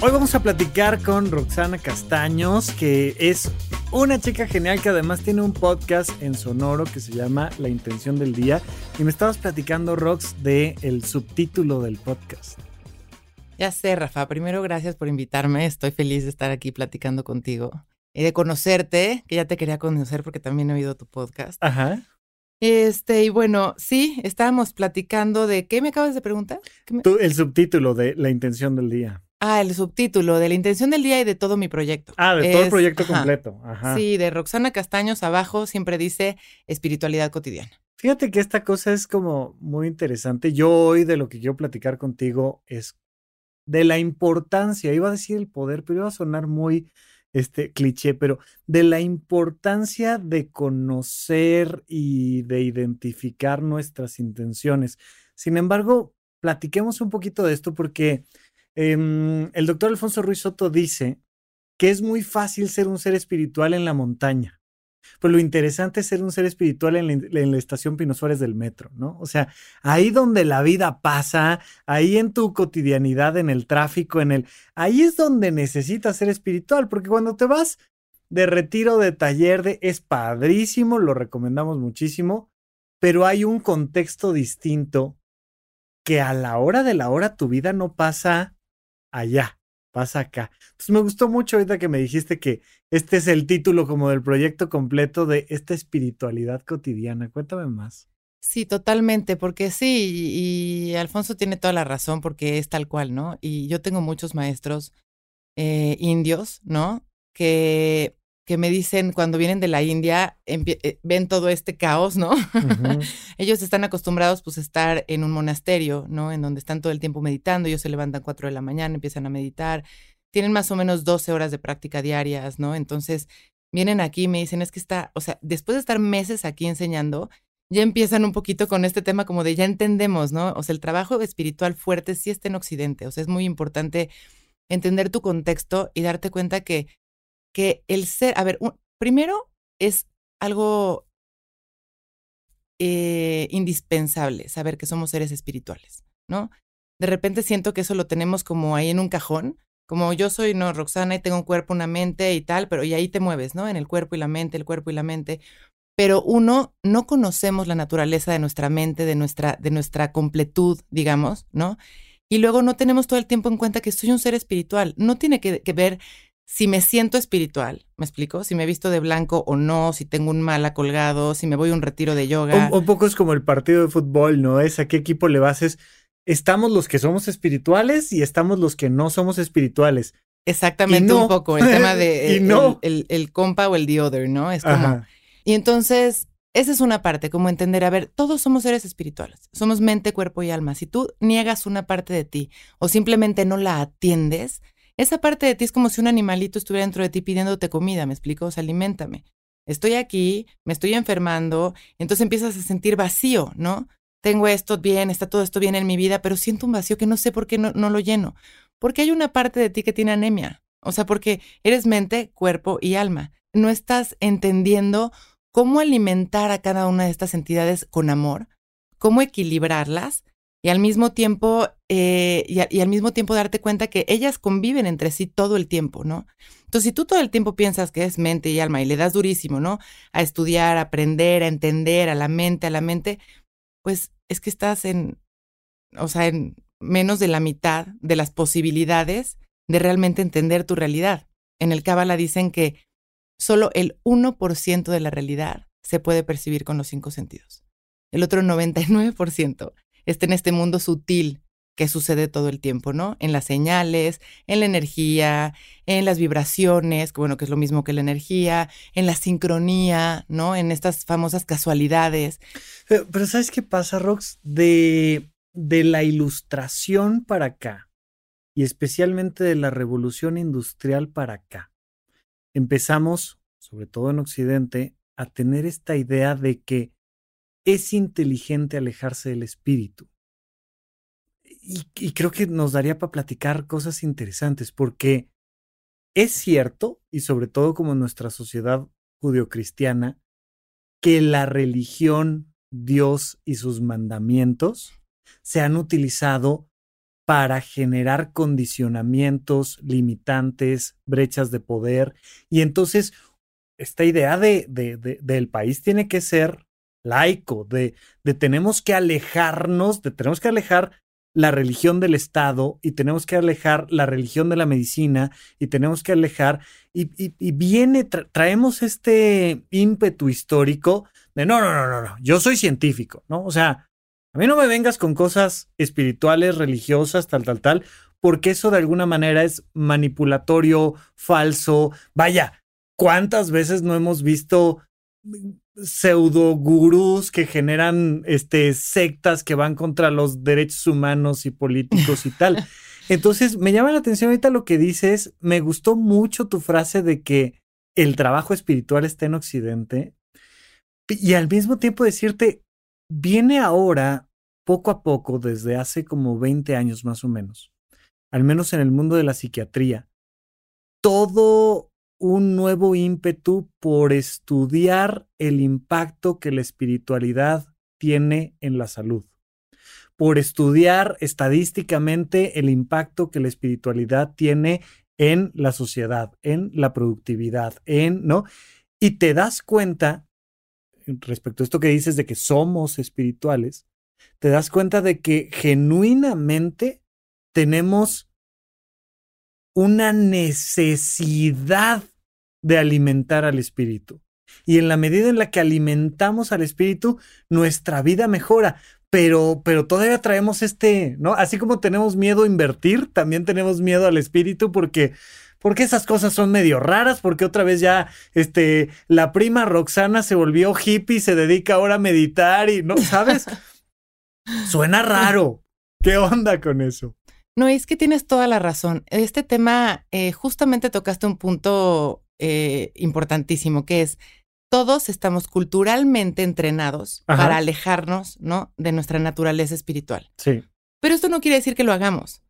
Hoy vamos a platicar con Roxana Castaños, que es una chica genial que además tiene un podcast en Sonoro que se llama La Intención del Día. Y me estabas platicando, Rox, de el subtítulo del podcast. Ya sé, Rafa. Primero, gracias por invitarme. Estoy feliz de estar aquí platicando contigo y de conocerte, que ya te quería conocer porque también he oído tu podcast. Ajá. Este, y bueno, sí, estábamos platicando de qué me acabas de preguntar. Me... Tú, el subtítulo de La Intención del Día. Ah, el subtítulo de la intención del día y de todo mi proyecto. Ah, de todo el proyecto ajá, completo. Ajá. Sí, de Roxana Castaños abajo siempre dice espiritualidad cotidiana. Fíjate que esta cosa es como muy interesante. Yo hoy de lo que quiero platicar contigo es de la importancia, iba a decir el poder, pero iba a sonar muy este cliché, pero de la importancia de conocer y de identificar nuestras intenciones. Sin embargo, platiquemos un poquito de esto porque eh, el doctor Alfonso Ruiz Soto dice que es muy fácil ser un ser espiritual en la montaña. Pues lo interesante es ser un ser espiritual en la, en la, estación Pino Suárez del metro, ¿no? O sea, ahí donde la vida pasa, ahí en tu cotidianidad, en el tráfico, en el... Ahí es donde necesitas ser espiritual, porque cuando te vas de retiro, de taller, de... es padrísimo, lo recomendamos muchísimo, pero hay un contexto distinto que a la hora de la hora tu vida no pasa allá pasa acá. Entonces me gustó mucho ahorita que me dijiste que este es el título como del proyecto completo de esta espiritualidad cotidiana. Cuéntame más. Sí, totalmente, porque sí, y, Alfonso tiene toda la razón porque es tal cual, ¿no? Y yo tengo muchos maestros eh, indios, ¿no? Que, que me dicen cuando vienen de la India, eh, ven todo este caos, ¿no? Uh -huh. ellos están acostumbrados pues a estar en un monasterio, ¿no? En donde están todo el tiempo meditando, ellos se levantan 4 de la mañana, empiezan a meditar, tienen más o menos 12 horas de práctica diarias, ¿no? Entonces vienen aquí y me dicen, es que está, o sea, después de estar meses aquí enseñando, ya empiezan un poquito con este tema como de ya entendemos, ¿no? O sea, el trabajo espiritual fuerte sí está en Occidente, o sea, es muy importante entender tu contexto y darte cuenta que que el ser, a ver, un, primero es algo eh, indispensable, saber que somos seres espirituales, ¿no? De repente siento que eso lo tenemos como ahí en un cajón, como yo soy, no, Roxana, y tengo un cuerpo, una mente y tal, pero y ahí te mueves, ¿no? En el cuerpo y la mente, el cuerpo y la mente. Pero uno, no conocemos la naturaleza de nuestra mente, de nuestra, de nuestra completud, digamos, ¿no? Y luego no tenemos todo el tiempo en cuenta que soy un ser espiritual. No tiene que, que ver si me siento espiritual, ¿me explico? Si me he visto de blanco o no, si tengo un mala colgado, si me voy a un retiro de yoga. Un, un, poco es como el partido de fútbol, ¿no? Es a qué equipo le vas. Es, estamos los que somos espirituales y estamos los que no somos espirituales. Exactamente, no. un poco el tema de el, no. el, el, el, compa o el the other, ¿no? Es como. Ajá. Y entonces, esa es una parte, como entender, a ver, todos somos seres espirituales, somos mente, cuerpo y alma. Si tú niegas una parte de ti o simplemente no la atiendes, esa parte de ti es como si un animalito estuviera dentro de ti pidiéndote comida, ¿me explico? O sea, aliméntame. Estoy aquí, me estoy enfermando, entonces empiezas a sentir vacío, ¿no? Tengo esto bien, está todo esto bien en mi vida, pero siento un vacío que no sé por qué no, no lo lleno. Porque hay una parte de ti que tiene anemia. O sea, porque eres mente, cuerpo y alma. No estás entendiendo cómo alimentar a cada una de estas entidades con amor, cómo equilibrarlas y al mismo tiempo eh, y, al mismo tiempo darte cuenta que ellas conviven entre sí todo el tiempo, ¿no? Entonces, si tú todo el tiempo piensas que es mente y alma y le das durísimo, ¿no? A estudiar, a aprender, a entender, a la mente, a la mente, pues es que estás en, o sea, en menos de la mitad de las posibilidades de realmente entender tu realidad. En el Cábala dicen que solo el 1% de la realidad se puede percibir con los cinco sentidos. El otro 99% está en este mundo sutil que sucede todo el tiempo, ¿no? En las señales, en la energía, en las vibraciones, que bueno, que es lo mismo que la energía, en la sincronía, ¿no? En estas famosas casualidades. Pero, pero ¿sabes qué pasa, Rox? De, de la ilustración para acá y especialmente de la revolución industrial para acá. Empezamos, sobre todo en Occidente, a tener esta idea de que es inteligente alejarse del espíritu. Y, creo que nos daría para platicar cosas interesantes, porque es cierto, y sobre todo como nuestra sociedad judio-cristiana, que la religión, Dios y sus mandamientos se han utilizado para generar condicionamientos, limitantes, brechas de poder. Y entonces, esta idea de, del país tiene que ser laico, de, de tenemos que alejarnos, de tenemos que alejar la religión del Estado y tenemos que alejar la religión de la medicina y tenemos que alejar y, y, viene, traemos este ímpetu histórico de no, no, no, no, no, yo soy científico, ¿no? O sea, a mí no me vengas con cosas espirituales, religiosas, tal, tal, tal, porque eso de alguna manera es manipulatorio, falso. Vaya, ¿cuántas veces no hemos visto pseudo gurús que generan este, sectas que van contra los derechos humanos y políticos y tal. Entonces, me llama la atención ahorita lo que dices. Me gustó mucho tu frase de que el trabajo espiritual está en Occidente. Y al mismo tiempo decirte, viene ahora, poco a poco, desde hace como 20 años más o menos, al menos en el mundo de la psiquiatría, todo un nuevo ímpetu por estudiar el impacto que la espiritualidad tiene en la salud, por estudiar estadísticamente el impacto que la espiritualidad tiene en la sociedad, en la productividad, en, ¿no? Y te das cuenta, respecto a esto que dices de que somos espirituales, te das cuenta de que genuinamente tenemos una necesidad de alimentar al espíritu. Y en la medida en la que alimentamos al espíritu, nuestra vida mejora. Pero, pero todavía traemos este, ¿no? Así como tenemos miedo a invertir, también tenemos miedo al espíritu porque, porque esas cosas son medio raras, porque otra vez ya, este, la prima Roxana se volvió hippie, se dedica ahora a meditar y, ¿no? ¿Sabes? Suena raro. ¿Qué onda con eso? No, es que tienes toda la razón. Este tema, eh, justamente tocaste un punto eh, importantísimo, que es todos estamos culturalmente entrenados para alejarnos, ¿no? De nuestra naturaleza espiritual. Sí. Pero esto no quiere decir que lo hagamos.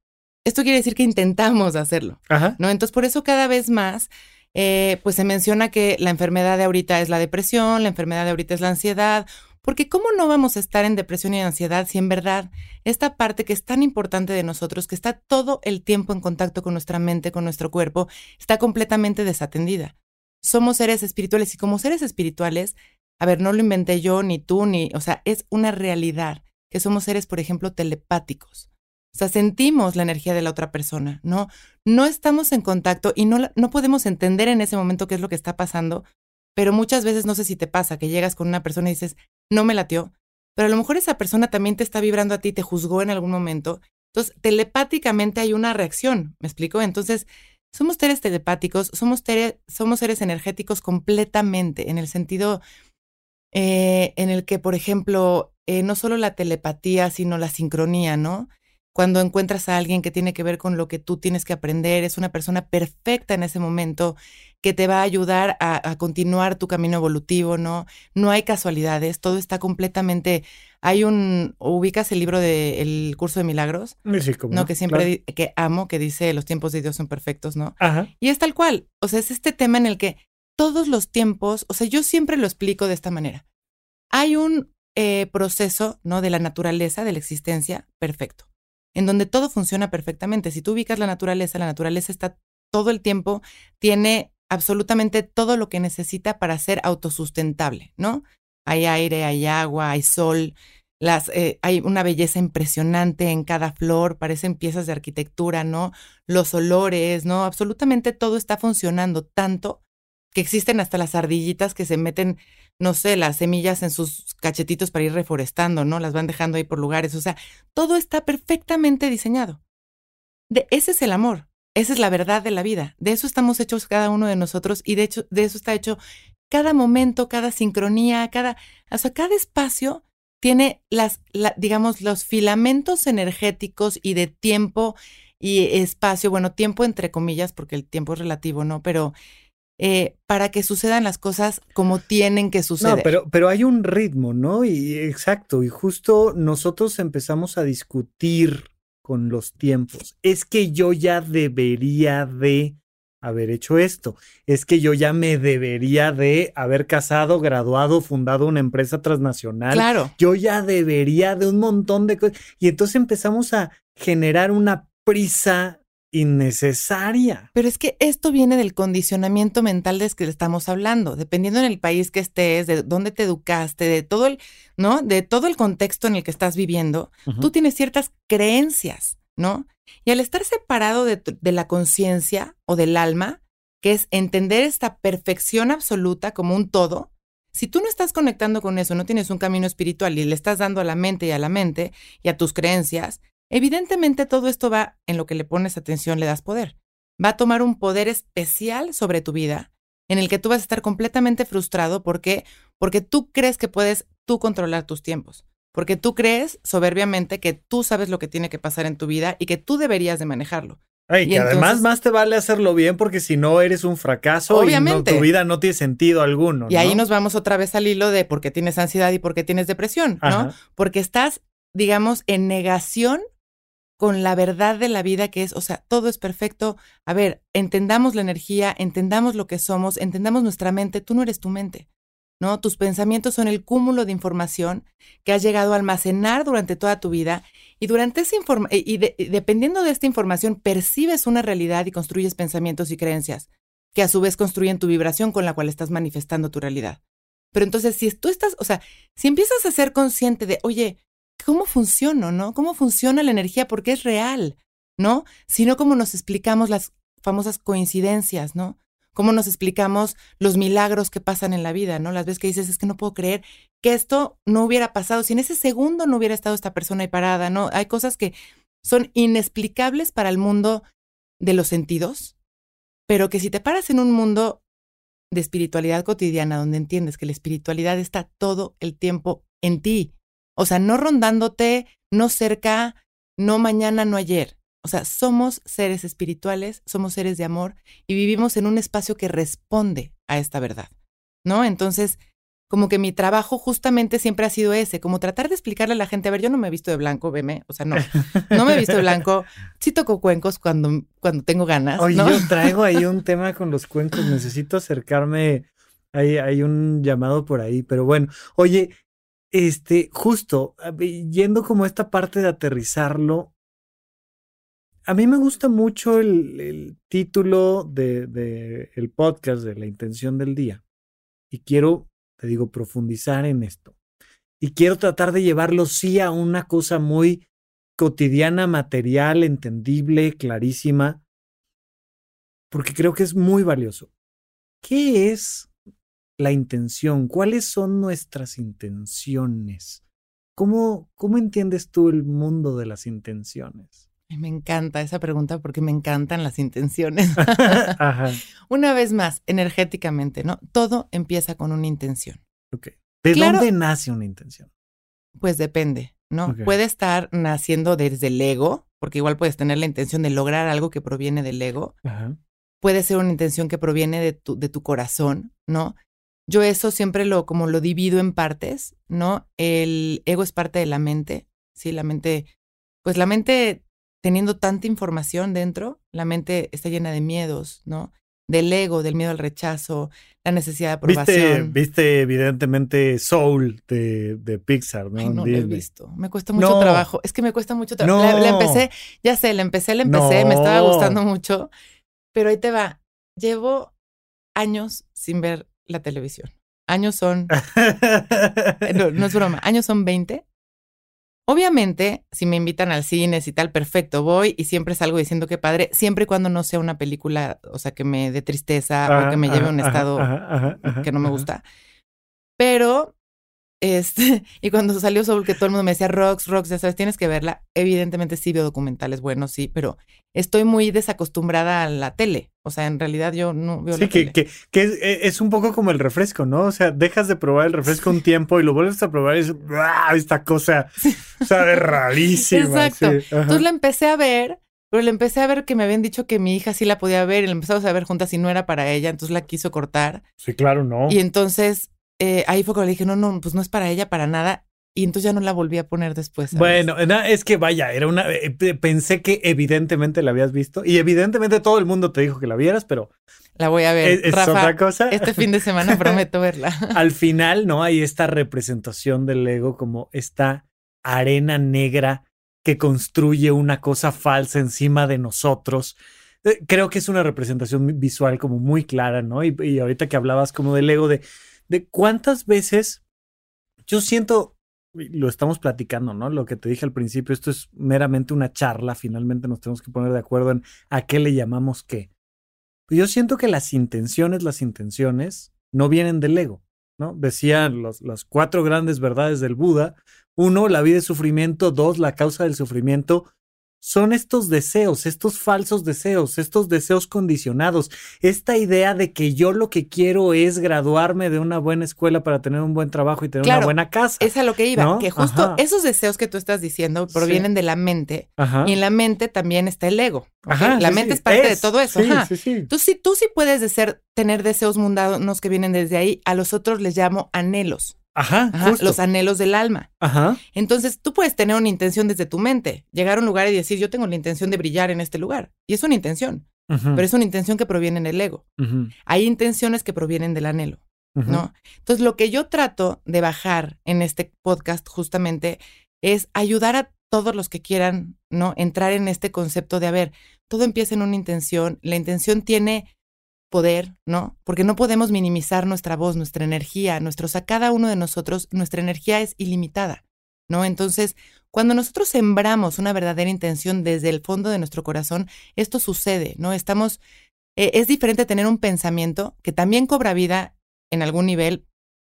Esto quiere decir que intentamos hacerlo, Ajá. ¿no? Entonces, por eso cada vez más, eh, pues se menciona que la enfermedad de ahorita es la depresión, la enfermedad de ahorita es la ansiedad, porque ¿cómo no vamos a estar en depresión y ansiedad si en verdad esta parte que es tan importante de nosotros, que está todo el tiempo en contacto con nuestra mente, con nuestro cuerpo, está completamente desatendida? Somos seres espirituales y como seres espirituales, a ver, no lo inventé yo, ni tú, ni, o sea, es una realidad que somos seres, por ejemplo, telepáticos. O sea, sentimos la energía de la otra persona, ¿no? No estamos en contacto y no, no podemos entender en ese momento qué es lo que está pasando, pero muchas veces no sé si te pasa que llegas con una persona y dices, no me latió, pero a lo mejor esa persona también te está vibrando a ti, te juzgó en algún momento. Entonces, telepáticamente hay una reacción, ¿me explico? Entonces, somos seres telepáticos, somos, somos seres energéticos completamente, en el sentido eh, en el que, por ejemplo, eh, no solo la telepatía, sino la sincronía, ¿no? Cuando encuentras a alguien que tiene que ver con lo que tú tienes que aprender, es una persona perfecta en ese momento que te va a ayudar a, continuar tu camino evolutivo, ¿no? No hay casualidades, todo está completamente... Hay un... ¿Ubicas el libro del curso de milagros? Sí, como no, que siempre que amo, que dice los tiempos de Dios son perfectos, ¿no? Ajá. Y es tal cual, o sea, es este tema en el que todos los tiempos, o sea, yo siempre lo explico de esta manera. Hay un eh, proceso, ¿no? De la naturaleza, de la existencia, perfecto en donde todo funciona perfectamente. Si tú ubicas la naturaleza, la naturaleza está todo el tiempo, tiene absolutamente todo lo que necesita para ser autosustentable, ¿no? Hay aire, hay agua, hay sol, eh, hay una belleza impresionante en cada flor, parecen piezas de arquitectura, ¿no? Los olores, ¿no? Absolutamente todo está funcionando tanto que existen hasta las ardillitas que se meten, no sé, las semillas en sus cachetitos para ir reforestando, ¿no? Las van dejando ahí por lugares. O sea, todo está perfectamente diseñado. De, ese es el amor. Esa es la verdad de la vida. De eso estamos hechos cada uno de nosotros y de hecho, de eso está hecho cada momento, cada sincronía, cada, o sea, cada espacio tiene las, digamos, los filamentos energéticos y de tiempo y espacio, bueno, tiempo entre comillas, porque el tiempo es relativo, ¿no? Pero eh, para que sucedan las cosas como tienen que suceder. No, pero, pero hay un ritmo, ¿no? Y exacto, y justo nosotros empezamos a discutir con los tiempos. Es que yo ya debería de haber hecho esto. Es que yo ya me debería de haber casado, graduado, fundado una empresa transnacional. Claro. Yo ya debería de un montón de cosas. Y entonces empezamos a generar una prisa innecesaria. Pero es que esto viene del condicionamiento mental de que estamos hablando, dependiendo en el país que estés, de dónde te educaste, de todo el, ¿no? De todo el contexto en el que estás viviendo, tú tienes ciertas creencias, ¿no? Y al estar separado de, la conciencia o del alma, que es entender esta perfección absoluta como un todo, si tú no estás conectando con eso, no tienes un camino espiritual y le estás dando a la mente y a la mente y a tus creencias, evidentemente todo esto va en lo que le pones atención, le das poder. Va a tomar un poder especial sobre tu vida en el que tú vas a estar completamente frustrado porque porque tú crees que puedes tú controlar tus tiempos porque tú crees soberbiamente que tú sabes lo que tiene que pasar en tu vida y que tú deberías de manejarlo. y que además más te vale hacerlo bien porque si no eres un fracaso obviamente. y tu vida no tiene sentido alguno. Y ahí nos vamos otra vez al hilo de por qué tienes ansiedad y por qué tienes depresión, ¿no? Porque estás, digamos, en negación con la verdad de la vida que es, o sea, todo es perfecto. A ver, entendamos la energía, entendamos lo que somos, entendamos nuestra mente. Tú no eres tu mente. ¿no? Tus pensamientos son el cúmulo de información que has llegado a almacenar durante toda tu vida y durante esa y, dependiendo de esta información percibes una realidad y construyes pensamientos y creencias que a su vez construyen tu vibración con la cual estás manifestando tu realidad. Pero entonces, si tú estás, o sea, si empiezas a ser consciente de, oye, ¿cómo funciona, no? ¿Cómo funciona la energía? Porque es real, ¿no? Sino como nos explicamos las famosas coincidencias, ¿no? cómo nos explicamos los milagros que pasan en la vida, ¿no? Las veces que dices, es que no puedo creer que esto no hubiera pasado, si en ese segundo no hubiera estado esta persona ahí parada, ¿no? Hay cosas que son inexplicables para el mundo de los sentidos, pero que si te paras en un mundo de espiritualidad cotidiana, donde entiendes que la espiritualidad está todo el tiempo en ti, o sea, no rondándote, no cerca, no mañana, no ayer, o sea, somos seres espirituales, somos seres de amor y vivimos en un espacio que responde a esta verdad, ¿no? Entonces, como que mi trabajo justamente siempre ha sido ese, como tratar de explicarle a la gente, a ver, yo no me he visto de blanco, veme, o sea, no, no me he visto de blanco, sí toco cuencos cuando, cuando tengo ganas. Oye, yo traigo ahí un tema con los cuencos, necesito acercarme, hay, hay un llamado por ahí, pero bueno, oye, este, justo, yendo como esta parte de aterrizarlo, a mí me gusta mucho el, título del de, el podcast de la intención del día. Y quiero, te digo, profundizar en esto. Y quiero tratar de llevarlo sí a una cosa muy cotidiana, material, entendible, clarísima, porque creo que es muy valioso. ¿Qué es la intención? ¿Cuáles son nuestras intenciones? ¿Cómo, cómo entiendes tú el mundo de las intenciones? Me encanta esa pregunta porque me encantan las intenciones. Una vez más, energéticamente, ¿no? Todo empieza con una intención. ¿De dónde nace una intención? Pues depende, ¿no? Puede estar naciendo desde el ego, porque igual puedes tener la intención de lograr algo que proviene del ego. Puede ser una intención que proviene de tu, de tu corazón, ¿no? Yo eso siempre lo, como lo divido en partes, ¿no? El ego es parte de la mente, ¿sí? La mente, pues la mente teniendo tanta información dentro, la mente está llena de miedos, ¿no? Del ego, del miedo al rechazo, la necesidad de aprobación. Viste, evidentemente Soul de, de Pixar, ¿no? no lo he visto. Me cuesta mucho trabajo. Es que me cuesta mucho trabajo. La, empecé, ya sé, la empecé, la empecé, me estaba gustando mucho. Pero ahí te va. Llevo años sin ver la televisión. Años son. no, no es broma. Años son 20 Obviamente, si me invitan al cine y tal, perfecto, voy y siempre salgo diciendo que padre, siempre y cuando no sea una película, o sea, que me dé tristeza o que me lleve a un estado que no me gusta. Pero este, y cuando salió Soul, que todo el mundo me decía, Rox, Rox, ya sabes, tienes que verla. Evidentemente sí veo documentales buenos, sí, pero estoy muy desacostumbrada a la tele. O sea, en realidad yo no veo la que, que, que es, e, es, un poco como el refresco, ¿no? O sea, dejas de probar el refresco un tiempo y lo vuelves a probar y dices, ¡ah! Esta cosa sabe rarísima. Exacto. Entonces la empecé a ver Pero le empecé a ver que me habían dicho que mi hija sí la podía ver y la empezamos a ver juntas y no era para ella, entonces la quiso cortar. Sí, claro, no. Y entonces eh, ahí fue cuando le dije, no, no, pues no es para ella, para nada. Y entonces ya no la volví a poner después. Bueno, es que vaya, era una. Eh, pensé que evidentemente la habías visto y evidentemente todo el mundo te dijo que la vieras, pero. La voy a ver. Es, otra cosa. Este fin de semana prometo verla. Al final, ¿no? Hay esta representación del ego como esta arena negra que construye una cosa falsa encima de nosotros. Eh, creo que es una representación visual como muy clara, ¿no? Y, y ahorita que hablabas como del ego, de, de cuántas veces yo siento lo estamos platicando, ¿no? Lo que te dije al principio, esto es meramente una charla, finalmente nos tenemos que poner de acuerdo en a qué le llamamos qué. Yo siento que las intenciones, las intenciones, no vienen del ego, ¿no? Decían las cuatro grandes verdades del Buda. Uno, la vida es sufrimiento. Dos, la causa del sufrimiento son estos deseos, estos falsos deseos, estos deseos condicionados, esta idea de que yo lo que quiero es graduarme de una buena escuela para tener un buen trabajo y tener una buena casa. Es a lo que iba, que justo esos deseos que tú estás diciendo provienen de la mente y en la mente también está el ego. la mente es parte de todo eso. Tú, sí, tú sí puedes tener deseos mundanos que vienen desde ahí, a los otros les llamo anhelos. Ajá, los anhelos del alma. Ajá. Entonces, tú puedes tener una intención desde tu mente, llegar a un lugar y decir, yo tengo la intención de brillar en este lugar. Y es una intención, pero es una intención que proviene del ego. Hay intenciones que provienen del anhelo, ¿no? Entonces, lo que yo trato de bajar en este podcast justamente es ayudar a todos los que quieran, ¿no? Entrar en este concepto de, a ver, todo empieza en una intención, la intención tiene poder, ¿no? Porque no podemos minimizar nuestra voz, nuestra energía, nuestros, a cada uno de nosotros, nuestra energía es ilimitada, ¿no? Entonces, cuando nosotros sembramos una verdadera intención desde el fondo de nuestro corazón, esto sucede, ¿no? Estamos, eh, es diferente tener un pensamiento que también cobra vida en algún nivel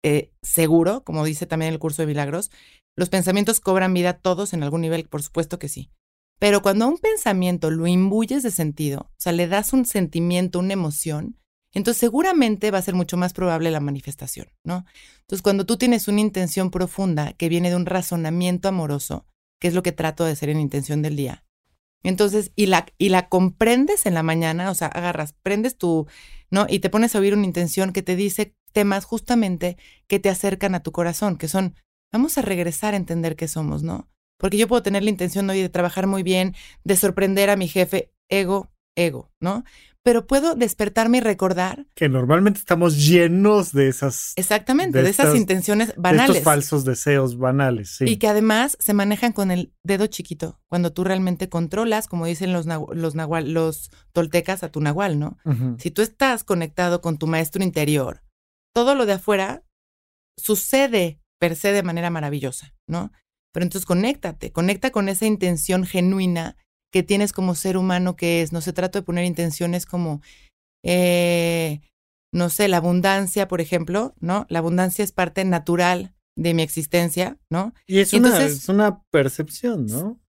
eh, seguro, como dice también el curso de milagros. Los pensamientos cobran vida todos en algún nivel, por supuesto que sí. Pero cuando a un pensamiento lo imbuyes de sentido, o sea, le das un sentimiento, una emoción, entonces seguramente va a ser mucho más probable la manifestación, ¿no? Entonces, cuando tú tienes una intención profunda que viene de un razonamiento amoroso, que es lo que trato de hacer en intención del día, entonces, y la, y la comprendes en la mañana, o sea, agarras, prendes tu, ¿no? Y te pones a oír una intención que te dice temas justamente que te acercan a tu corazón, que son, vamos a regresar a entender qué somos, ¿no? Porque yo puedo tener la intención hoy de trabajar muy bien, de sorprender a mi jefe, ego, ego, ¿no? Pero puedo despertarme y recordar. Que normalmente estamos llenos de esas. Exactamente, de, esas intenciones banales. De estos falsos deseos banales, sí. Y que además se manejan con el dedo chiquito, cuando tú realmente controlas, como dicen los, los, nahual, los toltecas, a tu nahual, ¿no? Si tú estás conectado con tu maestro interior, todo lo de afuera sucede per se de manera maravillosa, ¿no? Pero entonces conéctate, conecta con esa intención genuina que tienes como ser humano que es. No se trata de poner intenciones como, eh, no sé, la abundancia, por ejemplo, ¿no? La abundancia es parte natural de mi existencia, ¿no? Y es, una, es una percepción, ¿no?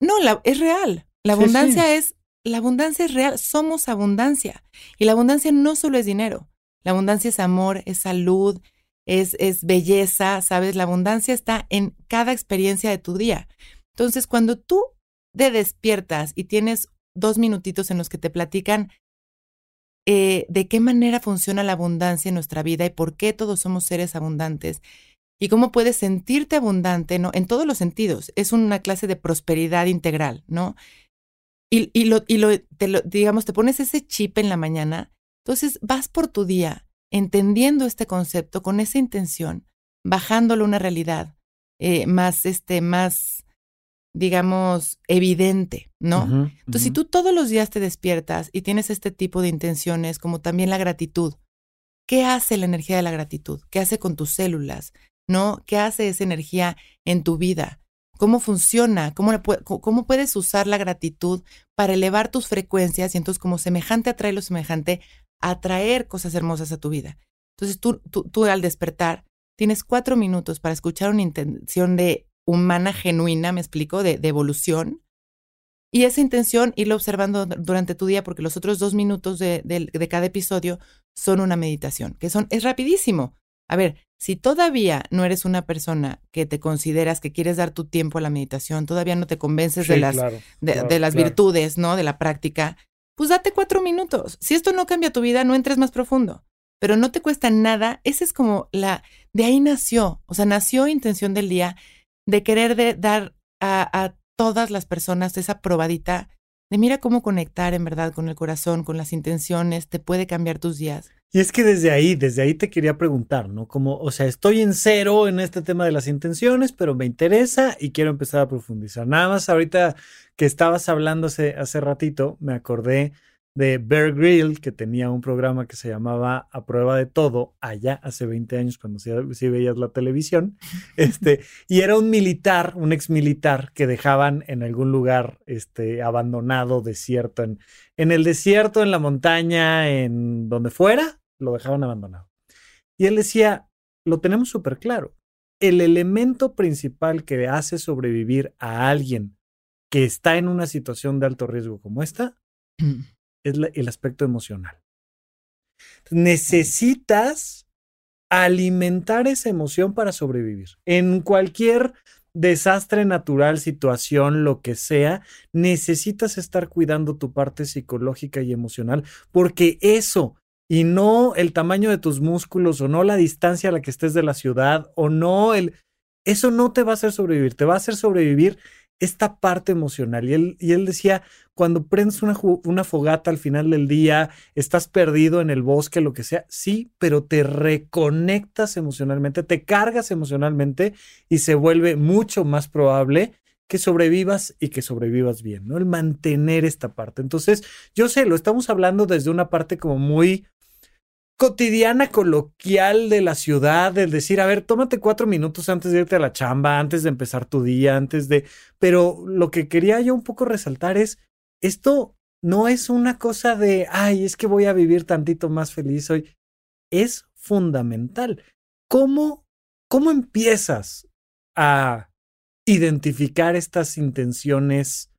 No, la, es real. La abundancia es, la abundancia es real. Somos abundancia. Y la abundancia no solo es dinero. La abundancia es amor, es salud, es, es belleza, ¿sabes? La abundancia está en cada experiencia de tu día. Entonces, cuando tú te despiertas y tienes dos minutitos en los que te platican eh, de qué manera funciona la abundancia en nuestra vida y por qué todos somos seres abundantes y cómo puedes sentirte abundante, ¿no? En todos los sentidos. Es una clase de prosperidad integral, ¿no? Y, y, lo, y lo, te lo, digamos, te pones ese chip en la mañana, entonces vas por tu día entendiendo este concepto con esa intención, bajándolo a una realidad eh, más, este, más, digamos, evidente, ¿no? Entonces, si tú todos los días te despiertas y tienes este tipo de intenciones, como también la gratitud, ¿qué hace la energía de la gratitud? ¿Qué hace con tus células? ¿No? ¿Qué hace esa energía en tu vida? ¿Cómo funciona? ¿Cómo, ¿Cómo puedes usar la gratitud para elevar tus frecuencias? Y entonces, como semejante atrae lo semejante, atraer cosas hermosas a tu vida. Entonces tú, tú, al despertar tienes cuatro minutos para escuchar una intención de humana genuina, me explico, de, evolución. Y esa intención irla observando durante tu día porque los otros dos minutos de, de, cada episodio son una meditación, que son, es rapidísimo. A ver, Si todavía no eres una persona que te consideras que quieres dar tu tiempo a la meditación, todavía no te convences de las, de, las virtudes, ¿no? De la práctica, pues date cuatro minutos. Si esto no cambia tu vida, no entres más profundo. Pero no te cuesta nada. Esa es como la, de ahí nació, o sea, nació intención del día de querer de dar a, a todas las personas esa probadita de mira cómo conectar en verdad con el corazón, con las intenciones, te puede cambiar tus días. Y es que desde ahí, desde ahí te quería preguntar, ¿no? Como, o sea, estoy en cero en este tema de las intenciones, pero me interesa y quiero empezar a profundizar. Nada más ahorita que estabas hablando hace, hace ratito, me acordé de Bear Grill, que tenía un programa que se llamaba A Prueba de Todo, allá hace 20 años, cuando sí, veías la televisión, este, y era un militar, un ex militar que dejaban en algún lugar este, abandonado, desierto, en, en el desierto, en la montaña, en donde fuera, lo dejaban abandonado. Y él decía, lo tenemos súper claro, el elemento principal que hace sobrevivir a alguien que está en una situación de alto riesgo como esta es el aspecto emocional. Necesitas alimentar esa emoción para sobrevivir. En cualquier desastre natural, situación, lo que sea, necesitas estar cuidando tu parte psicológica y emocional, porque eso, y no el tamaño de tus músculos, o no la distancia a la que estés de la ciudad, o no el... Eso no te va a hacer sobrevivir, te va a hacer sobrevivir esta parte emocional. Y él, y él decía, cuando prendes una, una, fogata al final del día, estás perdido en el bosque, lo que sea, sí, pero te reconectas emocionalmente, te cargas emocionalmente y se vuelve mucho más probable que sobrevivas y que sobrevivas bien, ¿no? El mantener esta parte. Entonces, yo sé, lo estamos hablando desde una parte como muy cotidiana, coloquial de la ciudad, el decir, a ver, tómate cuatro minutos antes de irte a la chamba, antes de empezar tu día, antes de... Pero lo que quería yo un poco resaltar es, esto no es una cosa de, ay, es que voy a vivir tantito más feliz hoy. Es fundamental. ¿Cómo, cómo empiezas a identificar estas intenciones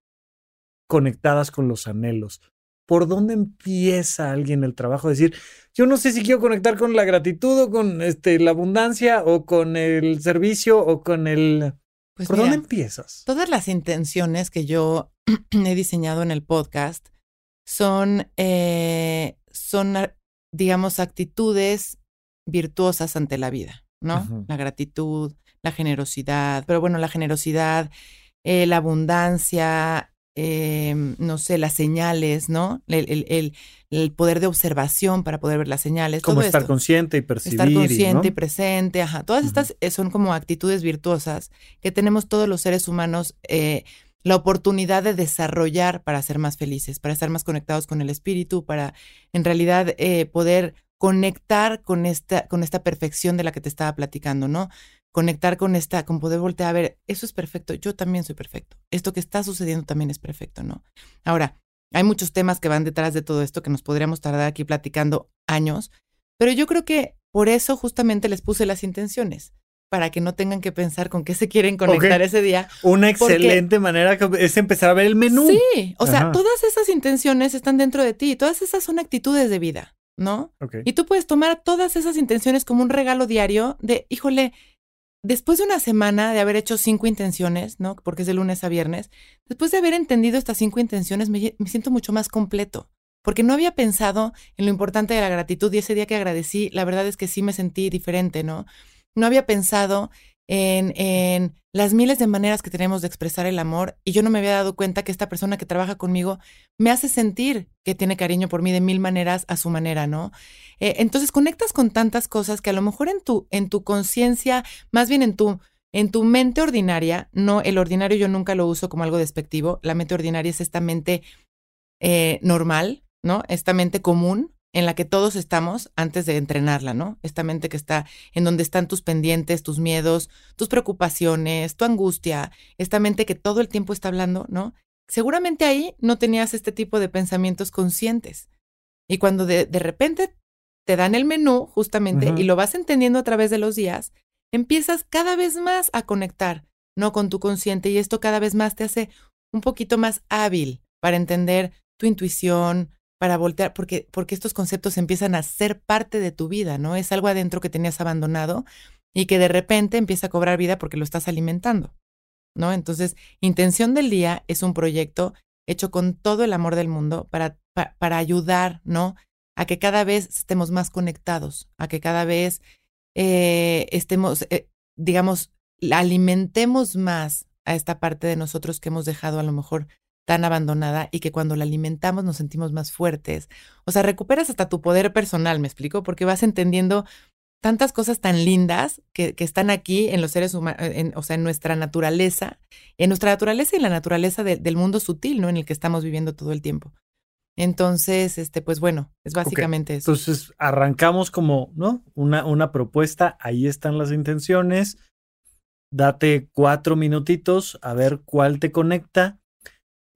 conectadas con los anhelos? ¿Por dónde empieza alguien el trabajo? Decir, yo no sé si quiero conectar con la gratitud o con este, la abundancia o con el servicio o con el... Pues ¿Por dónde empiezas? Todas las intenciones que yo he diseñado en el podcast son, eh, son, digamos, actitudes virtuosas ante la vida, ¿no? La gratitud, la generosidad, pero bueno, la generosidad, eh, la abundancia, Em, no sé, las señales, ¿no? El, el, poder de observación para poder ver las señales. Como estar consciente y percibir. Estar consciente y, presente, ajá. Todas estas eh, son como actitudes virtuosas que tenemos todos los seres humanos eh, la oportunidad de desarrollar para ser más felices, para estar más conectados con el espíritu, para en realidad eh, poder conectar con esta, con esta perfección de la que te estaba platicando, ¿no? Conectar con esta, con poder voltear a ver, eso es perfecto, yo también soy perfecto, esto que está sucediendo también es perfecto, ¿no? Ahora, hay muchos temas que van detrás de todo esto que nos podríamos tardar aquí platicando años, pero yo creo que por eso justamente les puse las intenciones, para que no tengan que pensar con qué se quieren conectar ese día. Una excelente manera es empezar a ver el menú. Sí, o sea, todas esas intenciones están dentro de ti, todas esas son actitudes de vida, ¿no? Y tú puedes tomar todas esas intenciones como un regalo diario de, híjole, después de una semana de haber hecho cinco intenciones, ¿no? Porque es de lunes a viernes, después de haber entendido estas cinco intenciones, me, siento mucho más completo. Porque no había pensado en lo importante de la gratitud y ese día que agradecí, la verdad es que sí me sentí diferente, ¿no? No había pensado en, las miles de maneras que tenemos de expresar el amor y yo no me había dado cuenta que esta persona que trabaja conmigo me hace sentir que tiene cariño por mí de mil maneras a su manera, ¿no? Eh, entonces conectas con tantas cosas que a lo mejor en tu, en tu conciencia, más bien en tu, en tu mente ordinaria, no, el ordinario yo nunca lo uso como algo despectivo, la mente ordinaria es esta mente eh, normal, ¿no? Esta mente común, en la que todos estamos antes de entrenarla, ¿no? Esta mente que está en donde están tus pendientes, tus miedos, tus preocupaciones, tu angustia, esta mente que todo el tiempo está hablando, ¿no? Seguramente ahí no tenías este tipo de pensamientos conscientes. Y cuando de, repente te dan el menú, justamente, y lo vas entendiendo a través de los días, empiezas cada vez más a conectar, ¿no? Con tu consciente y esto cada vez más te hace un poquito más hábil para entender tu intuición, para voltear, porque, porque estos conceptos empiezan a ser parte de tu vida, ¿no? Es algo adentro que tenías abandonado y que de repente empieza a cobrar vida porque lo estás alimentando, ¿no? Entonces, Intención del Día es un proyecto hecho con todo el amor del mundo para, para, ayudar, ¿no? A que cada vez estemos más conectados, a que cada vez eh, estemos, eh, digamos, alimentemos más a esta parte de nosotros que hemos dejado a lo mejor tan abandonada y que cuando la alimentamos nos sentimos más fuertes. O sea, recuperas hasta tu poder personal, me explico, porque vas entendiendo tantas cosas tan lindas que, están aquí en los seres humanos, o sea, en nuestra naturaleza, en nuestra naturaleza y la naturaleza del mundo sutil, ¿no? En el que estamos viviendo todo el tiempo. Entonces, este, pues bueno, es básicamente eso. Entonces, arrancamos como, ¿no? Una, una propuesta, ahí están las intenciones, date cuatro minutitos a ver cuál te conecta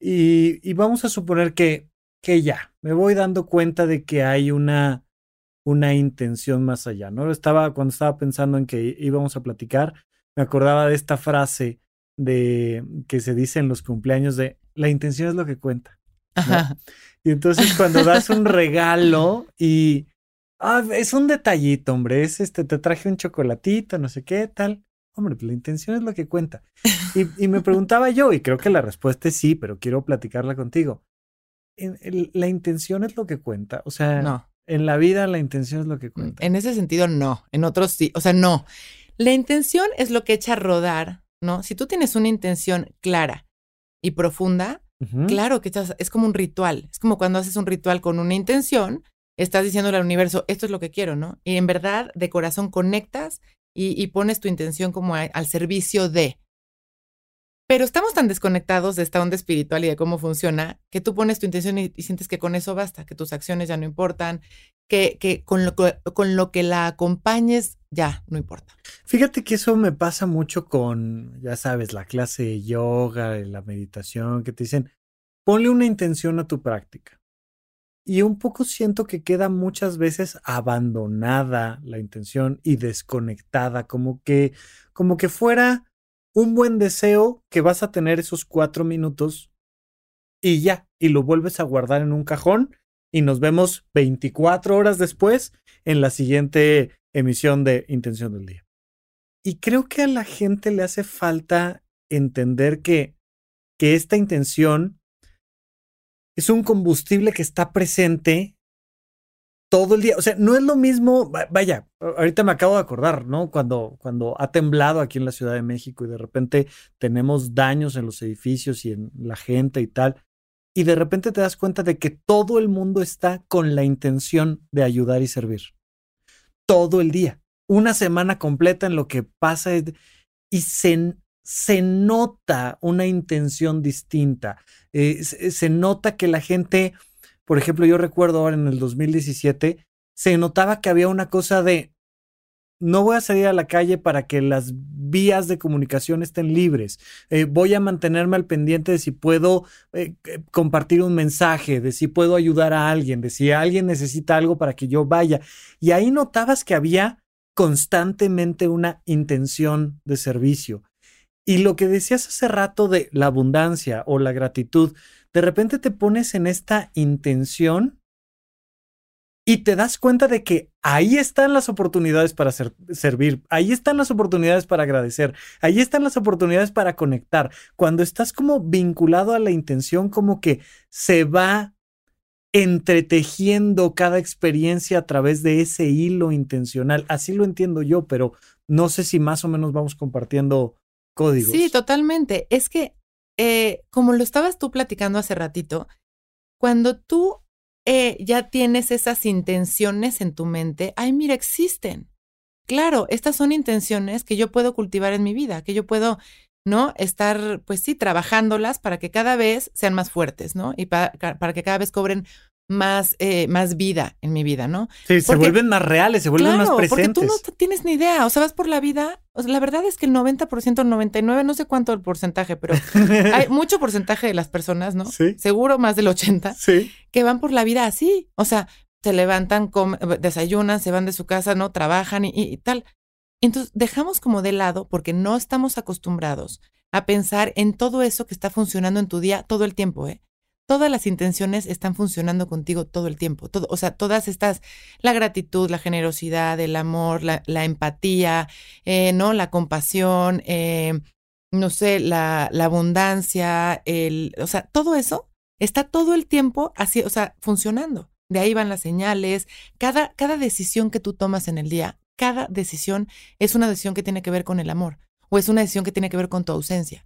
y, y vamos a suponer que, que ya, me voy dando cuenta de que hay una una intención más allá, ¿no? Estaba, cuando estaba pensando en que íbamos a platicar, me acordaba de esta frase de que se dice en los cumpleaños de la intención es lo que cuenta. Y entonces cuando das un regalo y ah, es un detallito, hombre, es este, te traje un chocolatito, no sé qué, tal. Hombre, pues la intención es lo que cuenta. Y, y me preguntaba yo, y creo que la respuesta es sí, pero quiero platicarla contigo. ¿La intención es lo que cuenta? O sea, no. En la vida la intención es lo que mm, cuenta. En ese sentido, no. En otros sí. O sea, no. La intención es lo que echa a rodar, ¿no? Si tú tienes una intención clara y profunda, claro que es como un ritual. Es como cuando haces un ritual con una intención, estás diciéndole al universo, esto es lo que quiero, ¿no? Y en verdad, de corazón conectas y, pones tu intención como al servicio de. Pero estamos tan desconectados de esta onda espiritual y de cómo funciona que tú pones tu intención y, sientes que con eso basta, que tus acciones ya no importan, que, que, con, lo, con lo que la acompañes ya no importa. Fíjate que eso me pasa mucho con, ya sabes, la clase de yoga, la meditación, que te dicen, ponle una intención a tu práctica. Y un poco siento que queda muchas veces abandonada la intención y desconectada, como que, como que fuera un buen deseo que vas a tener esos cuatro minutos y ya, y lo vuelves a guardar en un cajón y nos vemos 24 horas después en la siguiente emisión de Intención del Día. Y creo que a la gente le hace falta entender que, que esta intención es un combustible que está presente todo el día. O sea, no es lo mismo, vaya, ahorita me acabo de acordar, ¿no? Cuando, cuando ha temblado aquí en la Ciudad de México y de repente tenemos daños en los edificios y en la gente y tal. Y de repente te das cuenta de que todo el mundo está con la intención de ayudar y servir. Todo el día. Una semana completa en lo que pasa y se, se nota una intención distinta. Eh, se nota que la gente por ejemplo, yo recuerdo ahora en el 2017, se notaba que había una cosa de, no voy a salir a la calle para que las vías de comunicación estén libres. Eh, voy a mantenerme al pendiente de si puedo eh, compartir un mensaje, de si puedo ayudar a alguien, de si alguien necesita algo para que yo vaya. Y ahí notabas que había constantemente una intención de servicio. Y lo que decías hace rato de la abundancia o la gratitud, de repente te pones en esta intención y te das cuenta de que ahí están las oportunidades para servir, ahí están las oportunidades para agradecer, ahí están las oportunidades para conectar. Cuando estás como vinculado a la intención, como que se va entretejiendo cada experiencia a través de ese hilo intencional. Así lo entiendo yo, pero no sé si más o menos vamos compartiendo códigos. Sí, totalmente. Es que eh, como lo estabas tú platicando hace ratito, cuando tú eh, ya tienes esas intenciones en tu mente, ay, mira, existen. Claro, estas son intenciones que yo puedo cultivar en mi vida, que yo puedo, ¿no? Estar, pues sí, trabajándolas para que cada vez sean más fuertes, ¿no? Y para que cada vez cobren más, eh, más vida en mi vida, ¿no? Sí, se vuelven más reales, se vuelven más presentes. Porque tú no tienes ni idea, o sea, vas por la vida, la verdad es que el 90%, 99, no sé cuánto el porcentaje, pero hay mucho porcentaje de las personas, ¿no? Sí. Seguro más del 80, sí. que van por la vida así, o sea, se levantan, desayunan, se van de su casa, ¿no? Trabajan y, y tal. Entonces, dejamos como de lado, porque no estamos acostumbrados a pensar en todo eso que está funcionando en tu día todo el tiempo, ¿eh? Todas las intenciones están funcionando contigo todo el tiempo. Todo, o sea, todas estas, la gratitud, la generosidad, el amor, la, empatía, eh, ¿no? La compasión, eh, no sé, la, la, abundancia, el, o sea, todo eso está todo el tiempo así, o sea, funcionando. De ahí van las señales. Cada, cada decisión que tú tomas en el día, cada decisión es una decisión que tiene que ver con el amor o es una decisión que tiene que ver con tu ausencia.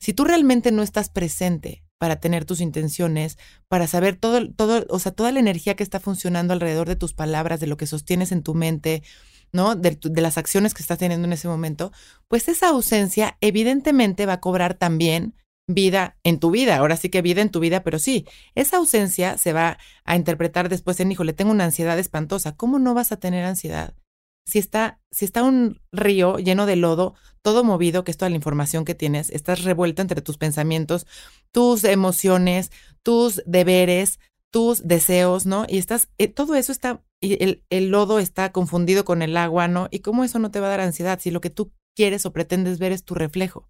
Si tú realmente no estás presente para tener tus intenciones, para saber todo, todo, o sea, toda la energía que está funcionando alrededor de tus palabras, de lo que sostienes en tu mente, ¿no? De, de, las acciones que estás teniendo en ese momento, pues esa ausencia evidentemente va a cobrar también vida en tu vida. Ahora sí que vida en tu vida, pero sí, esa ausencia se va a interpretar después en, hijo, le tengo una ansiedad espantosa. ¿Cómo no vas a tener ansiedad? Si está, si está un río lleno de lodo, todo movido, que es toda la información que tienes, estás revuelta entre tus pensamientos, tus emociones, tus deberes, tus deseos, ¿no? Y estás, eh, todo eso está, y el, el lodo está confundido con el agua, ¿no? ¿Y cómo eso no te va a dar ansiedad si lo que tú quieres o pretendes ver es tu reflejo?